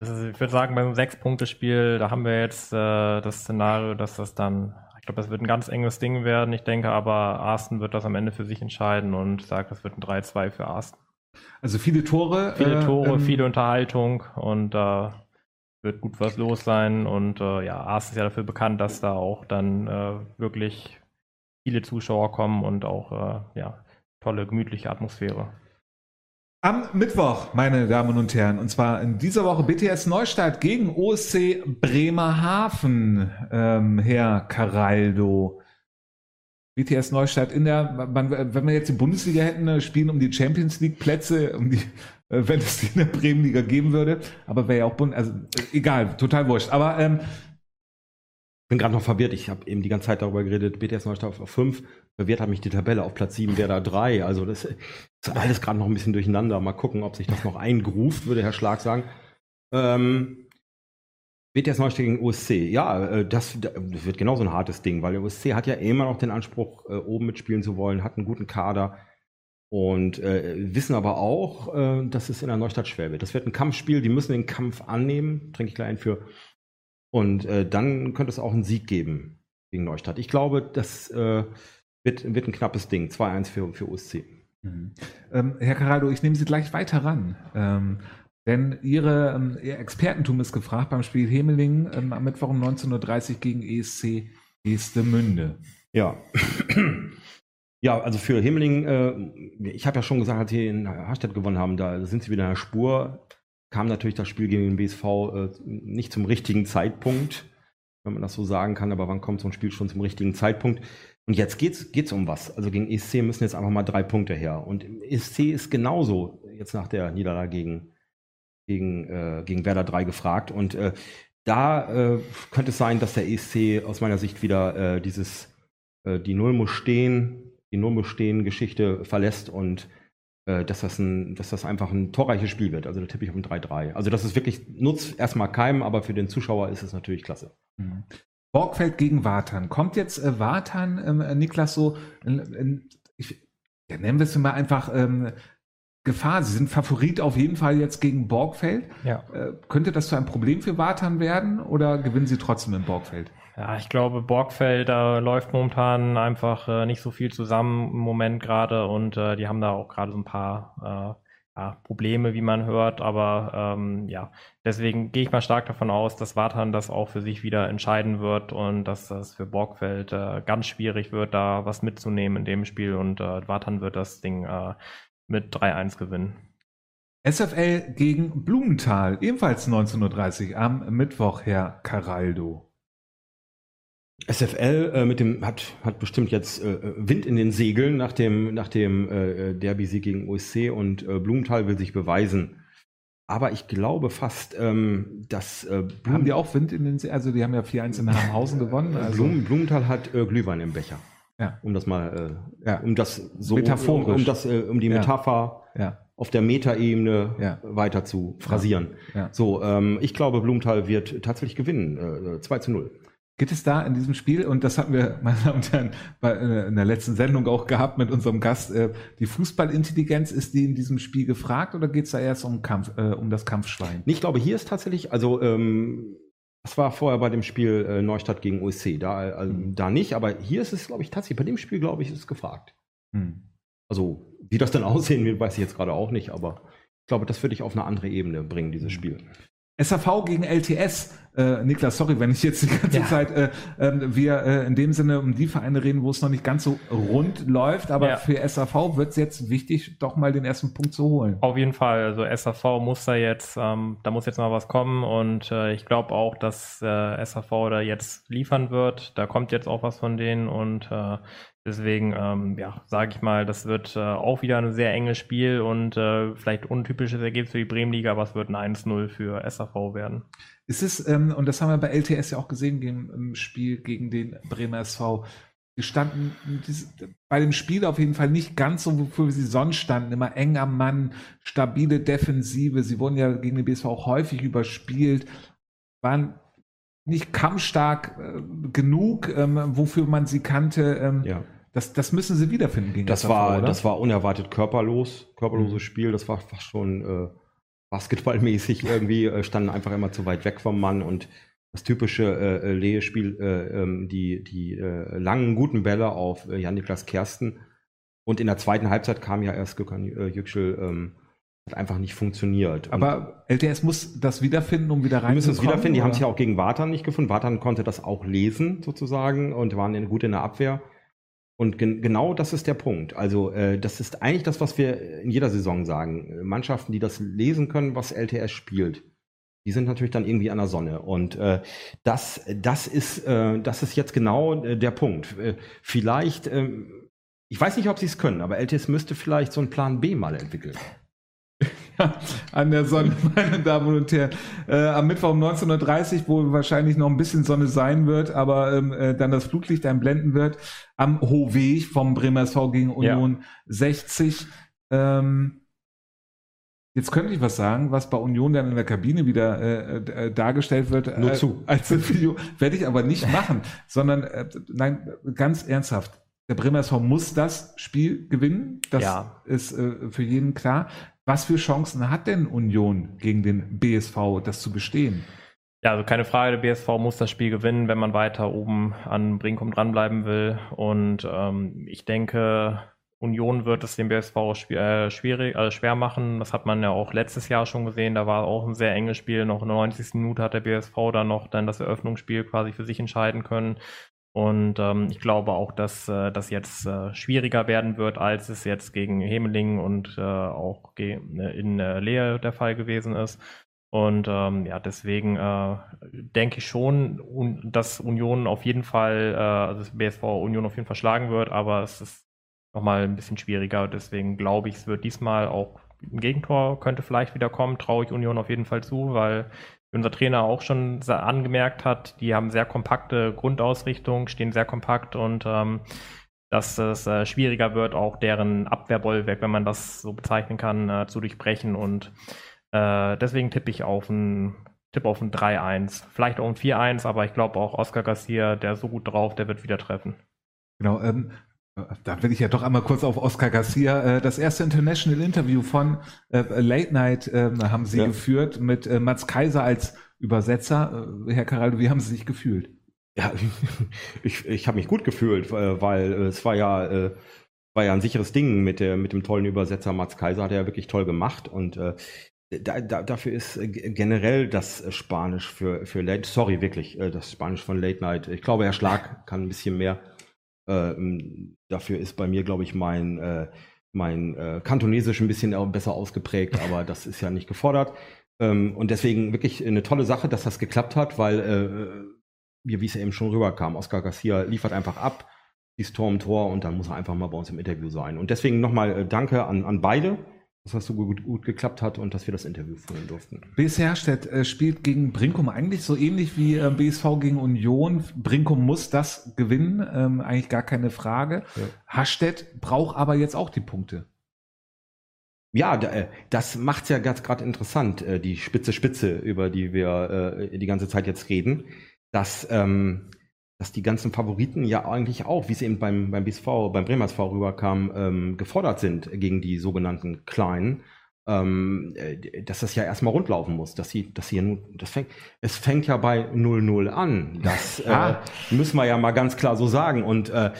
ist, ich würde sagen, beim Sechs-Punkte-Spiel, da haben wir jetzt äh, das Szenario, dass das dann, ich glaube, das wird ein ganz enges Ding werden. Ich denke aber, Arsten wird das am Ende für sich entscheiden und sagt, das wird ein 3-2 für Arsten. Also viele Tore. Viele Tore, ähm, viele Unterhaltung und da äh, wird gut was los sein. Und äh, ja, Arsten ist ja dafür bekannt, dass da auch dann äh, wirklich viele Zuschauer kommen und auch äh, ja, tolle, gemütliche Atmosphäre. Am Mittwoch, meine Damen und Herren, und zwar in dieser Woche BTS Neustadt gegen OSC Bremerhaven, ähm, Herr Caraldo. BTS Neustadt in der, wenn wir jetzt die Bundesliga hätten, äh, spielen um die Champions League Plätze, um die, wenn es die in der Bremenliga geben würde, aber wäre ja auch Bund, also äh, egal, total wurscht. Aber ähm, bin gerade noch verwirrt. Ich habe eben die ganze Zeit darüber geredet, BTS Neustadt auf 5. Verwirrt hat mich die Tabelle auf Platz 7, wer da 3. Also das ist alles gerade noch ein bisschen durcheinander. Mal gucken, ob sich das noch eingruft, würde Herr Schlag sagen. Ähm, BTS Neustadt gegen OSC. Ja, äh, das, das, wird genauso ein hartes Ding, weil der OSC hat ja immer noch den Anspruch, äh, oben mitspielen zu wollen, hat einen guten Kader und äh, wissen aber auch, äh, dass es in der Neustadt schwer wird. Das wird ein Kampfspiel, die müssen den Kampf annehmen, trinke ich gleich ein für und äh, dann könnte es auch einen Sieg geben gegen Neustadt. Ich glaube, das äh, wird, wird ein knappes Ding. 2-1 für, für OSC. Mhm. Ähm, Herr Caraldo, ich nehme Sie gleich weiter ran. Ähm, denn Ihre, ähm, Ihr Expertentum ist gefragt beim Spiel Hemeling ähm, am Mittwoch um 19.30 Uhr gegen ESC Gestemünde. Ja. Ja, also für Hemeling, äh, ich habe ja schon gesagt, als sie in Harstedt gewonnen haben, da sind sie wieder in der Spur kam natürlich das Spiel gegen den BSV äh, nicht zum richtigen Zeitpunkt, wenn man das so sagen kann, aber wann kommt so ein Spiel schon zum richtigen Zeitpunkt? Und jetzt geht's, geht's um was. Also gegen ESC müssen jetzt einfach mal drei Punkte her. Und ESC ist genauso jetzt nach der Niederlage gegen, gegen, äh, gegen Werder 3 gefragt. Und äh, da äh, könnte es sein, dass der ESC aus meiner Sicht wieder äh, dieses, die Null muss stehen, die muss stehen Geschichte verlässt und äh, dass das, ein, dass das einfach ein torreiches Spiel wird. Also da tippe ich auf ein 3-3. Also das ist wirklich, nutzt erstmal keinem, aber für den Zuschauer ist es natürlich klasse. Mhm. Borgfeld gegen Wartan. Kommt jetzt äh, Wartan, ähm, äh, Niklas, so, ich, ja, nennen wir es mal einfach ähm, Gefahr. Sie sind Favorit auf jeden Fall jetzt gegen Borgfeld. Ja. Äh, könnte das zu einem Problem für Wartan werden oder gewinnen Sie trotzdem in Borgfeld? Ja, ich glaube, Borgfeld, da läuft momentan einfach äh, nicht so viel zusammen im Moment gerade und äh, die haben da auch gerade so ein paar äh, ja, Probleme, wie man hört. Aber ähm, ja, deswegen gehe ich mal stark davon aus, dass Wartan das auch für sich wieder entscheiden wird und dass das für Borgfeld äh, ganz schwierig wird, da was mitzunehmen in dem Spiel und äh, Wartan wird das Ding äh, mit 3-1 gewinnen. SFL gegen Blumenthal, ebenfalls 19.30 Uhr am Mittwoch, Herr Caraldo. SFL äh, mit dem hat hat bestimmt jetzt äh, Wind in den Segeln nach dem nach dem äh, Derby-Sieg gegen OSC und äh, Blumenthal will sich beweisen. Aber ich glaube fast, ähm, dass äh, Blum haben die auch Wind in den Segeln. Also die haben ja 4-1 in Hamhausen gewonnen. Also Blum, Blumenthal hat äh, Glühwein im Becher. Ja. Um das mal, äh, ja. um das so metaphorisch, um, um das, äh, um die Metapher ja. auf der Metaebene ja. weiter zu phrasieren. So, ähm, ich glaube, Blumenthal wird tatsächlich gewinnen, äh, 2 zu 0. Gibt es da in diesem Spiel, und das hatten wir, meine Damen und Herren, bei, äh, in der letzten Sendung auch gehabt mit unserem Gast, äh, die Fußballintelligenz, ist die in diesem Spiel gefragt oder geht es da erst um, Kampf, äh, um das Kampfschwein? Ich glaube, hier ist tatsächlich, also ähm, das war vorher bei dem Spiel äh, Neustadt gegen OSC, da, also, mhm. da nicht, aber hier ist es, glaube ich, tatsächlich, bei dem Spiel, glaube ich, ist es gefragt. Mhm. Also, wie das dann aussehen wird, weiß ich jetzt gerade auch nicht, aber ich glaube, das würde ich auf eine andere Ebene bringen, dieses mhm. Spiel. SAV gegen LTS. Äh, Niklas, sorry, wenn ich jetzt die ganze ja. Zeit äh, äh, wir äh, in dem Sinne um die Vereine reden, wo es noch nicht ganz so rund läuft, aber ja. für SAV wird es jetzt wichtig, doch mal den ersten Punkt zu holen. Auf jeden Fall. Also SAV muss da jetzt, ähm, da muss jetzt mal was kommen und äh, ich glaube auch, dass äh, SAV da jetzt liefern wird. Da kommt jetzt auch was von denen und äh, Deswegen, ähm, ja, sage ich mal, das wird äh, auch wieder ein sehr enges Spiel und äh, vielleicht untypisches Ergebnis für die Bremenliga, aber es wird ein 1-0 für SAV werden. Ist es, ähm, und das haben wir bei LTS ja auch gesehen im Spiel gegen den Bremer SV, wir standen bei dem Spiel auf jeden Fall nicht ganz so, wofür sie sonst standen. Immer eng am Mann, stabile Defensive. Sie wurden ja gegen den BSV auch häufig überspielt, waren nicht kampfstark äh, genug, ähm, wofür man sie kannte. Ähm, ja. Das, das müssen sie wiederfinden gegen das SAV, war oder? Das war unerwartet körperlos, körperloses mhm. Spiel. Das war fast schon, äh, basketballmäßig irgendwie, äh, standen einfach immer zu weit weg vom Mann und das typische äh, äh Lehe-Spiel, äh, ähm, die, die äh, langen, guten Bälle auf äh, Jan-Niklas Kersten. Und in der zweiten Halbzeit kam ja erst Gökhan Yüksel, ähm, hat einfach nicht funktioniert. Aber und LTS muss das wiederfinden, um wieder reinzukommen? Die müssen es wiederfinden. Die haben es ja auch gegen Watan nicht gefunden. Watan konnte das auch lesen, sozusagen, und waren in, gut in der Abwehr. Und gen genau das ist der Punkt. Also äh, das ist eigentlich das, was wir in jeder Saison sagen. Mannschaften, die das lesen können, was LTS spielt, die sind natürlich dann irgendwie an der Sonne. Und äh, das, das, ist, äh, das ist jetzt genau äh, der Punkt. Äh, vielleicht, äh, ich weiß nicht, ob sie es können, aber LTS müsste vielleicht so einen Plan B mal entwickeln. an der Sonne, meine Damen und Herren. Äh, am Mittwoch um 19.30 Uhr, wo wahrscheinlich noch ein bisschen Sonne sein wird, aber ähm, äh, dann das Flutlicht einblenden wird. Am Hohweg vom Bremer SV gegen Union ja. 60. Ähm, Jetzt könnte ich was sagen, was bei Union dann in der Kabine wieder äh, äh, dargestellt wird. Nur zu. Als Video werde ich aber nicht machen, sondern äh, nein, ganz ernsthaft. Der Bremer SV muss das Spiel gewinnen. Das ja. ist äh, für jeden klar. Was für Chancen hat denn Union gegen den BSV, das zu bestehen? Ja, also keine Frage, der BSV muss das Spiel gewinnen, wenn man weiter oben an Brinkum dranbleiben will. Und ähm, ich denke, Union wird es dem BSV äh, schwierig, also schwer machen. Das hat man ja auch letztes Jahr schon gesehen. Da war auch ein sehr enges Spiel. Noch in der 90. Minute hat der BSV dann noch dann das Eröffnungsspiel quasi für sich entscheiden können. Und ähm, ich glaube auch, dass äh, das jetzt äh, schwieriger werden wird, als es jetzt gegen Hemeling und äh, auch in äh, Lehe der Fall gewesen ist. Und ähm, ja, deswegen äh, denke ich schon, un dass Union auf jeden Fall, äh, also BSV Union auf jeden Fall schlagen wird, aber es ist nochmal ein bisschen schwieriger. Deswegen glaube ich, es wird diesmal auch ein Gegentor könnte vielleicht wieder kommen, traue ich Union auf jeden Fall zu, weil unser Trainer auch schon angemerkt hat, die haben sehr kompakte Grundausrichtung, stehen sehr kompakt und ähm, dass es äh, schwieriger wird, auch deren Abwehrbollwerk, wenn man das so bezeichnen kann, äh, zu durchbrechen. Und äh, deswegen tippe ich auf ein Tipp auf ein 3-1, vielleicht auch ein 4-1, aber ich glaube auch Oscar Garcia, der ist so gut drauf, der wird wieder treffen. Genau, ähm, da will ich ja doch einmal kurz auf Oscar Garcia. Äh, das erste International Interview von äh, Late Night ähm, haben Sie ja. geführt mit äh, Mats Kaiser als Übersetzer. Herr Caraldo, wie haben Sie sich gefühlt? Ja, ich, ich habe mich gut gefühlt, weil es war ja, war ja ein sicheres Ding mit, der, mit dem tollen Übersetzer Mats Kaiser, hat er ja wirklich toll gemacht und da, da, dafür ist generell das Spanisch für, für Late, sorry, wirklich, das Spanisch von Late Night. Ich glaube, Herr Schlag kann ein bisschen mehr. Äh, dafür ist bei mir, glaube ich, mein, äh, mein äh, Kantonesisch ein bisschen besser ausgeprägt, aber das ist ja nicht gefordert. Ähm, und deswegen wirklich eine tolle Sache, dass das geklappt hat, weil äh, wie es eben schon rüberkam, Oscar Garcia liefert einfach ab, die Storm Tor und dann muss er einfach mal bei uns im Interview sein. Und deswegen nochmal äh, Danke an, an beide dass das so gut, gut, geklappt hat und dass wir das Interview führen durften. BS Herstedt äh, spielt gegen Brinkum eigentlich so ähnlich wie äh, BSV gegen Union. Brinkum muss das gewinnen, ähm, eigentlich gar keine Frage. Ja. Hastedt braucht aber jetzt auch die Punkte. Ja, äh, das macht es ja ganz gerade interessant, äh, die Spitze Spitze, über die wir äh, die ganze Zeit jetzt reden, dass ähm, dass die ganzen Favoriten ja eigentlich auch, wie es eben beim, beim BSV, beim Bremer SV rüberkam, ähm, gefordert sind gegen die sogenannten Kleinen. Ähm, äh, dass das ja erstmal rundlaufen muss, dass sie, dass sie ja nun, das fängt, es fängt ja bei 0-0 an. Das äh, müssen wir ja mal ganz klar so sagen. Und äh,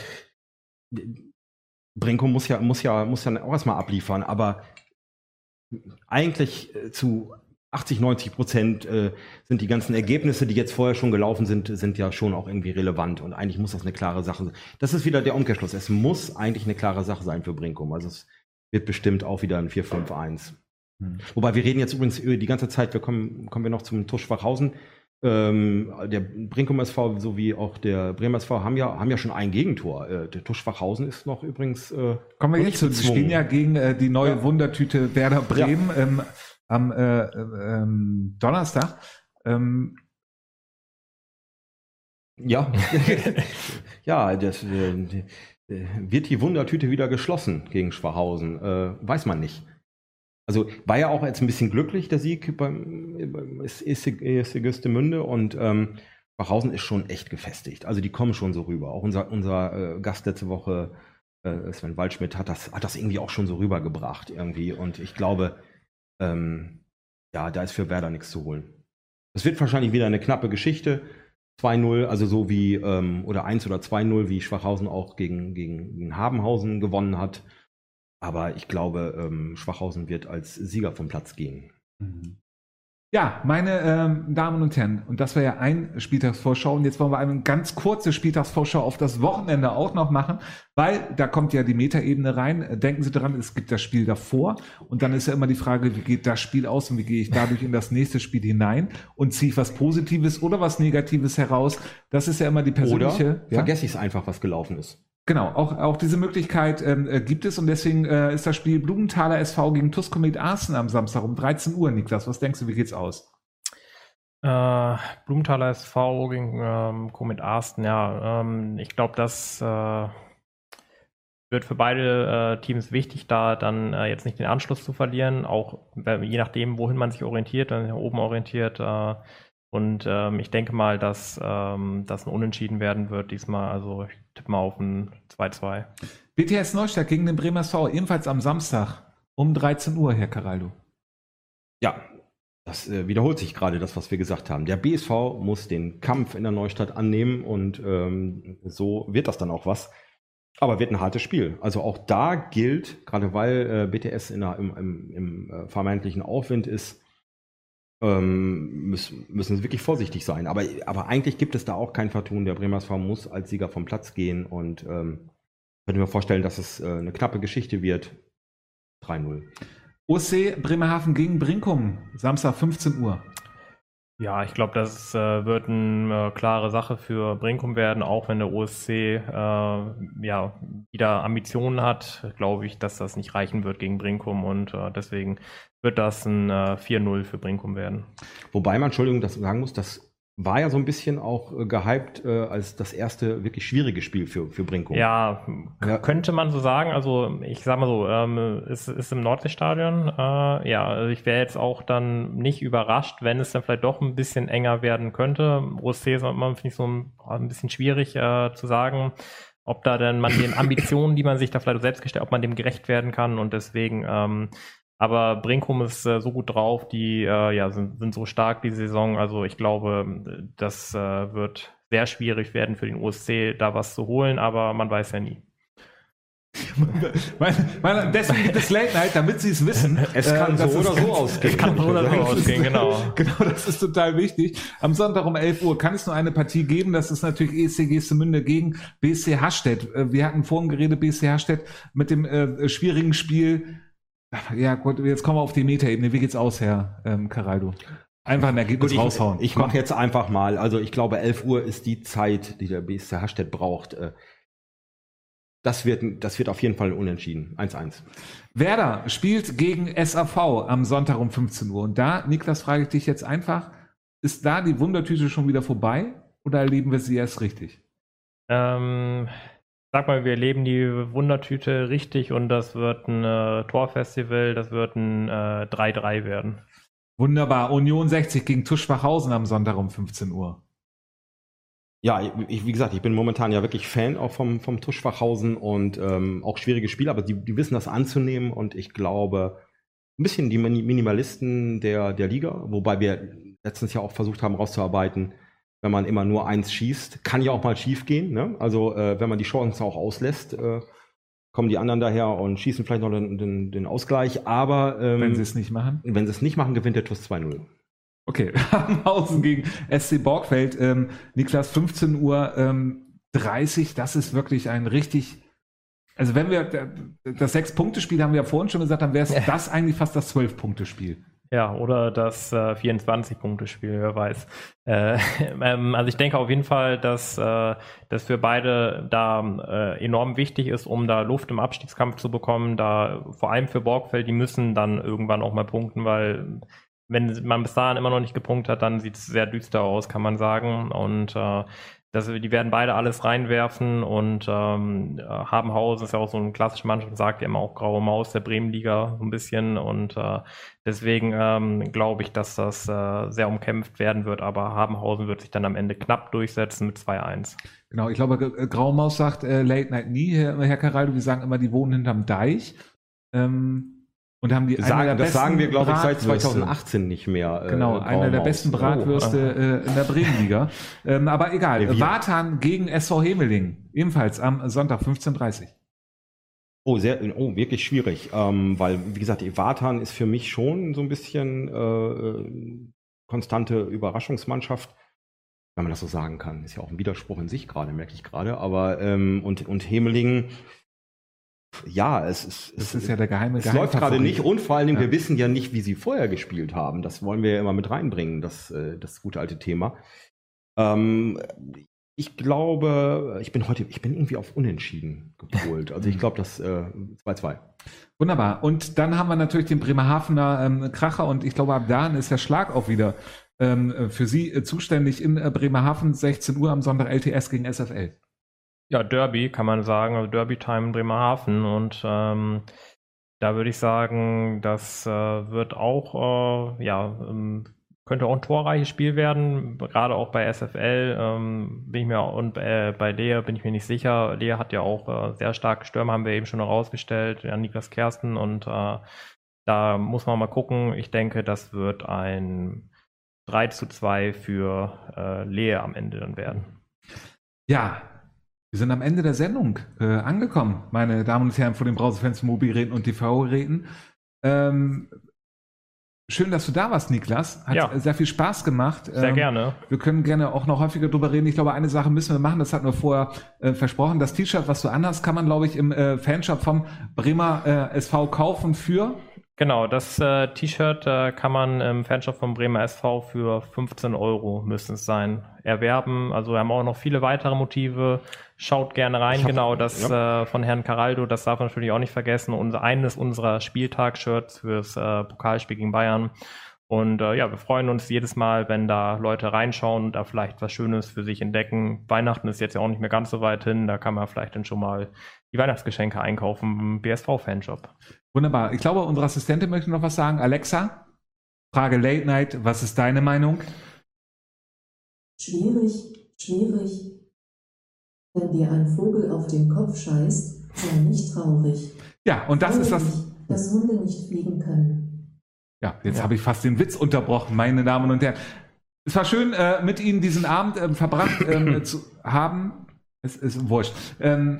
Brinko muss ja, muss ja, muss ja auch erstmal abliefern, aber eigentlich äh, zu 80, 90 Prozent äh, sind die ganzen Ergebnisse, die jetzt vorher schon gelaufen sind, sind ja schon auch irgendwie relevant und eigentlich muss das eine klare Sache sein. Das ist wieder der Umkehrschluss. Es muss eigentlich eine klare Sache sein für Brinkum. Also es wird bestimmt auch wieder ein 4-5-1. Hm. Wobei wir reden jetzt übrigens die ganze Zeit, wir kommen, kommen wir noch zum Tusch Schwachhausen. Ähm, der Brinkum SV sowie auch der Bremer SV haben ja, haben ja schon ein Gegentor. Äh, der Tusch Schwachhausen ist noch übrigens. Äh, Kommen wir jetzt zu. Sie spielen ja gegen äh, die neue ja. Wundertüte Werder Bremen. Ja. Ähm, am äh, ähm, Donnerstag. Ähm, ja, ja, das äh, wird die Wundertüte wieder geschlossen gegen Schwachhausen. Äh, weiß man nicht. Also war ja auch jetzt ein bisschen glücklich der Sieg beim, ESC Güstemünde und ähm, Schwachhausen ist schon echt gefestigt. Also die kommen schon so rüber. Auch unser, unser äh, Gast letzte Woche, äh, Sven Waldschmidt, hat das, hat das irgendwie auch schon so rübergebracht irgendwie. Und ich glaube, ähm, ja, da ist für Werder nichts zu holen. Es wird wahrscheinlich wieder eine knappe Geschichte. 2-0, also so wie, ähm, oder 1 oder 2-0, wie Schwachhausen auch gegen, gegen, gegen Habenhausen gewonnen hat. Aber ich glaube, ähm, Schwachhausen wird als Sieger vom Platz gehen. Mhm. Ja, meine ähm, Damen und Herren, und das war ja ein Spieltagsvorschau. Und jetzt wollen wir eine ganz kurze Spieltagsvorschau auf das Wochenende auch noch machen, weil da kommt ja die Metaebene rein. Denken Sie dran, es gibt das Spiel davor und dann ist ja immer die Frage, wie geht das Spiel aus und wie gehe ich dadurch in das nächste Spiel hinein und ziehe ich was Positives oder was Negatives heraus. Das ist ja immer die persönliche. Oder ja? vergesse ich es einfach, was gelaufen ist. Genau, auch, auch diese Möglichkeit ähm, äh, gibt es und deswegen äh, ist das Spiel Blumenthaler SV gegen TuS Komet Arsen am Samstag um 13 Uhr. Niklas, was denkst du, wie geht's aus? Äh, Blumenthaler SV gegen ähm, Komet Arsten, ja. Ähm, ich glaube, das äh, wird für beide äh, Teams wichtig, da dann äh, jetzt nicht den Anschluss zu verlieren, auch je nachdem, wohin man sich orientiert, wenn oben orientiert. Und ähm, ich denke mal, dass ähm, das ein Unentschieden werden wird diesmal. Also ich tippe mal auf ein 2-2. BTS Neustadt gegen den Bremer SV, ebenfalls am Samstag um 13 Uhr, Herr Caraldo. Ja, das äh, wiederholt sich gerade das, was wir gesagt haben. Der BSV muss den Kampf in der Neustadt annehmen und ähm, so wird das dann auch was. Aber wird ein hartes Spiel. Also auch da gilt, gerade weil äh, BTS in der, im, im, im äh, vermeintlichen Aufwind ist, ähm, müssen, müssen wirklich vorsichtig sein. Aber, aber eigentlich gibt es da auch kein Vertun. Der Bremer SV muss als Sieger vom Platz gehen und ähm, könnte mir vorstellen, dass es äh, eine knappe Geschichte wird. 3-0. OC Bremerhaven gegen Brinkum, Samstag 15 Uhr. Ja, ich glaube, das äh, wird eine äh, klare Sache für Brinkum werden, auch wenn der OSC äh, ja wieder Ambitionen hat, glaube ich, dass das nicht reichen wird gegen Brinkum und äh, deswegen wird das ein äh, 4-0 für Brinkum werden. Wobei man, Entschuldigung, das sagen muss, das war ja so ein bisschen auch äh, gehypt äh, als das erste wirklich schwierige Spiel für, für Brinko. Ja, ja, könnte man so sagen. Also ich sag mal so, ähm, es ist im Nordseestadion. Äh, ja, also ich wäre jetzt auch dann nicht überrascht, wenn es dann vielleicht doch ein bisschen enger werden könnte. OSC ist immer, finde ich, so ein, ein bisschen schwierig äh, zu sagen ob da denn man den Ambitionen, die man sich da vielleicht selbst gestellt, ob man dem gerecht werden kann und deswegen ähm, aber Brinkum ist äh, so gut drauf, die äh, ja, sind, sind so stark die Saison. Also ich glaube, das äh, wird sehr schwierig werden für den OSC, da was zu holen, aber man weiß ja nie. weil, weil deswegen gibt es Late Night, damit sie es wissen. Es kann äh, so oder so ausgehen. Es kann so oder so ausgehen, genau. Genau, das ist total wichtig. Am Sonntag um 11 Uhr kann es nur eine Partie geben. Das ist natürlich ESC Gestemünde gegen BSC Hastedt. Äh, wir hatten vorhin geredet, BSC Hastedt mit dem äh, schwierigen Spiel ja, gut, jetzt kommen wir auf die Metaebene. Wie geht's aus, Herr ähm, Caraldo? Einfach ein Ergebnis gut, ich, raushauen. Ich mache jetzt einfach mal. Also ich glaube, 11 Uhr ist die Zeit, die der BSC Hasstedt braucht. Äh, das wird, das wird auf jeden Fall unentschieden. 1-1. Werder spielt gegen SAV am Sonntag um 15 Uhr. Und da, Niklas, frage ich dich jetzt einfach, ist da die Wundertüte schon wieder vorbei oder erleben wir sie erst richtig? Ähm, Sag mal, wir erleben die Wundertüte richtig und das wird ein äh, Torfestival, das wird ein 3-3 äh, werden. Wunderbar. Union 60 gegen Tuschwachhausen am Sonntag um 15 Uhr. Ja, ich, wie gesagt, ich bin momentan ja wirklich Fan auch vom, vom Tuschwachhausen und ähm, auch schwierige Spiele, aber die, die wissen das anzunehmen und ich glaube, ein bisschen die Minimalisten der, der Liga, wobei wir letztens ja auch versucht haben rauszuarbeiten, wenn man immer nur eins schießt. Kann ja auch mal schief gehen. Ne? Also äh, wenn man die Chance auch auslässt, äh, kommen die anderen daher und schießen vielleicht noch den, den, den Ausgleich. Aber ähm, wenn sie es nicht machen? Wenn sie es nicht machen, gewinnt der TuS 2-0. Okay, Hausen gegen SC Borgfeld. Ähm, Niklas, 15 Uhr ähm, 30, das ist wirklich ein richtig also wenn wir das Sechs-Punkte-Spiel haben wir ja vorhin schon gesagt, dann wäre es ja. das eigentlich fast das Zwölf-Punkte-Spiel. Ja, oder das äh, 24-Punkte-Spiel, wer weiß. Äh, ähm, also ich denke auf jeden Fall, dass äh, das für beide da äh, enorm wichtig ist, um da Luft im Abstiegskampf zu bekommen. Da vor allem für Borgfeld, die müssen dann irgendwann auch mal punkten, weil wenn man bis dahin immer noch nicht gepunktet hat, dann sieht es sehr düster aus, kann man sagen. Und äh, das, die werden beide alles reinwerfen und ähm, Habenhausen ist ja auch so eine klassische Mannschaft, sagt ja immer auch graue Maus der Bremenliga so ein bisschen und äh, deswegen ähm, glaube ich, dass das äh, sehr umkämpft werden wird, aber Habenhausen wird sich dann am Ende knapp durchsetzen mit 2-1. Genau, ich glaube, Graue Maus sagt äh, Late Night nie, Herr, Herr Caraldo, wir sagen immer, die wohnen hinterm Deich. Ähm, und haben die Sagen, das sagen wir, glaube ich, seit Bratwürste. 2018 nicht mehr. äh, Genau, eine der besten Bratwürste äh, in der Bremenliga. ähm, aber egal. Nee. Wartan gegen SV Hemeling. Ebenfalls am Sonntag 15.30 Oh, sehr, oh, wirklich schwierig, ähm, weil, wie gesagt, Vatan ist für mich schon so ein bisschen äh, äh, konstante Überraschungsmannschaft, wenn man das so sagen kann. Ist ja auch ein Widerspruch in sich gerade, merke ich gerade. Aber ähm, und und Hemeling, ja, es ist, es, ist ja der geheime es läuft gerade nicht und vor allen Dingen, Ja. wir wissen ja nicht, wie sie vorher gespielt haben. Das wollen wir ja immer mit reinbringen, das, äh, das gute alte Thema. Ähm, ich glaube, ich bin heute, ich bin irgendwie auf Unentschieden gepolt. Also ich glaube, das äh, 2-2. Wunderbar. Und dann haben wir natürlich den Bremerhavener ähm, Kracher und ich glaube, ab dahin ist der Schlag auch wieder ähm, äh, für Sie äh, zuständig in äh, Bremerhaven, 16 Uhr am Sonntag LTS gegen SFL. Ja, Derby kann man sagen, also Derby-Time in Bremerhaven und ähm, da würde ich sagen, das äh, wird auch, äh, ja, ähm, könnte auch ein torreiches Spiel werden, gerade auch bei SFL ähm, bin ich mir und äh, bei Lea bin ich mir nicht sicher. Lea hat ja auch äh, sehr starke Stürmer, haben wir eben schon herausgestellt, ja, Niklas Kersten und äh, da muss man mal gucken. Ich denke, das wird ein 3 zu 2 für äh, Lea am Ende dann werden. Ja, wir sind am Ende der Sendung äh, angekommen, meine Damen und Herren, vor den Browserfans, Mobilgeräten und TV-Geräten. Ähm, schön, dass du da warst, Niklas. Hat Ja. sehr viel Spaß gemacht. Sehr Ähm, gerne. Wir können gerne auch noch häufiger drüber reden. Ich glaube, eine Sache müssen wir machen, das hatten wir vorher äh, versprochen. Das T-Shirt, was du anhast, kann man, glaube ich, im äh, Fanshop vom Bremer äh, SV kaufen für. Genau, das äh, T-Shirt äh, kann man im Fanshop vom Bremer SV für 15 Euro müssen es sein erwerben. Also wir haben auch noch viele weitere Motive. Schaut gerne rein. Hab- genau, das äh, von Herrn Caraldo, das darf man natürlich auch nicht vergessen. Unser, eines unserer Spieltag-Shirts fürs äh, Pokalspiel gegen Bayern. Und äh, ja, wir freuen uns jedes Mal, wenn da Leute reinschauen und da vielleicht was Schönes für sich entdecken. Weihnachten ist jetzt ja auch nicht mehr ganz so weit hin. Da kann man vielleicht dann schon mal die Weihnachtsgeschenke einkaufen im BSV-Fanshop. Wunderbar. Ich glaube, unsere Assistentin möchte noch was sagen. Alexa, Frage Late Night, was ist deine Meinung? Schwierig, schwierig. Wenn dir ein Vogel auf den Kopf scheißt, sei nicht traurig. Ja, und das ist das. Traurig, dass Hunde nicht fliegen können. Ja, jetzt Ja. habe ich fast den Witz unterbrochen, meine Damen und Herren. Es war schön, äh, mit Ihnen diesen Abend ähm, verbracht ähm, zu haben. Es ist wurscht. Ähm,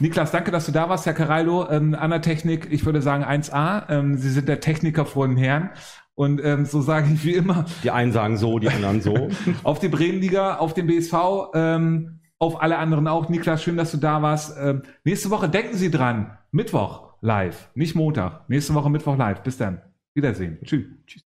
Niklas, danke, dass du da warst, Herr Caraldo. Ähm, an der Technik, ich würde sagen 1A. Ähm, Sie sind der Techniker vor den Herren. Und ähm, so sage ich wie immer, Die einen sagen so, die anderen so. auf die Bremenliga, auf den BSV, ähm, auf alle anderen auch. Niklas, schön, dass du da warst. Ähm, nächste Woche denken Sie dran, Mittwoch live, nicht Montag. Nächste Woche Mittwoch live. Bis dann. Wiedersehen. Tschüss. Tschüss.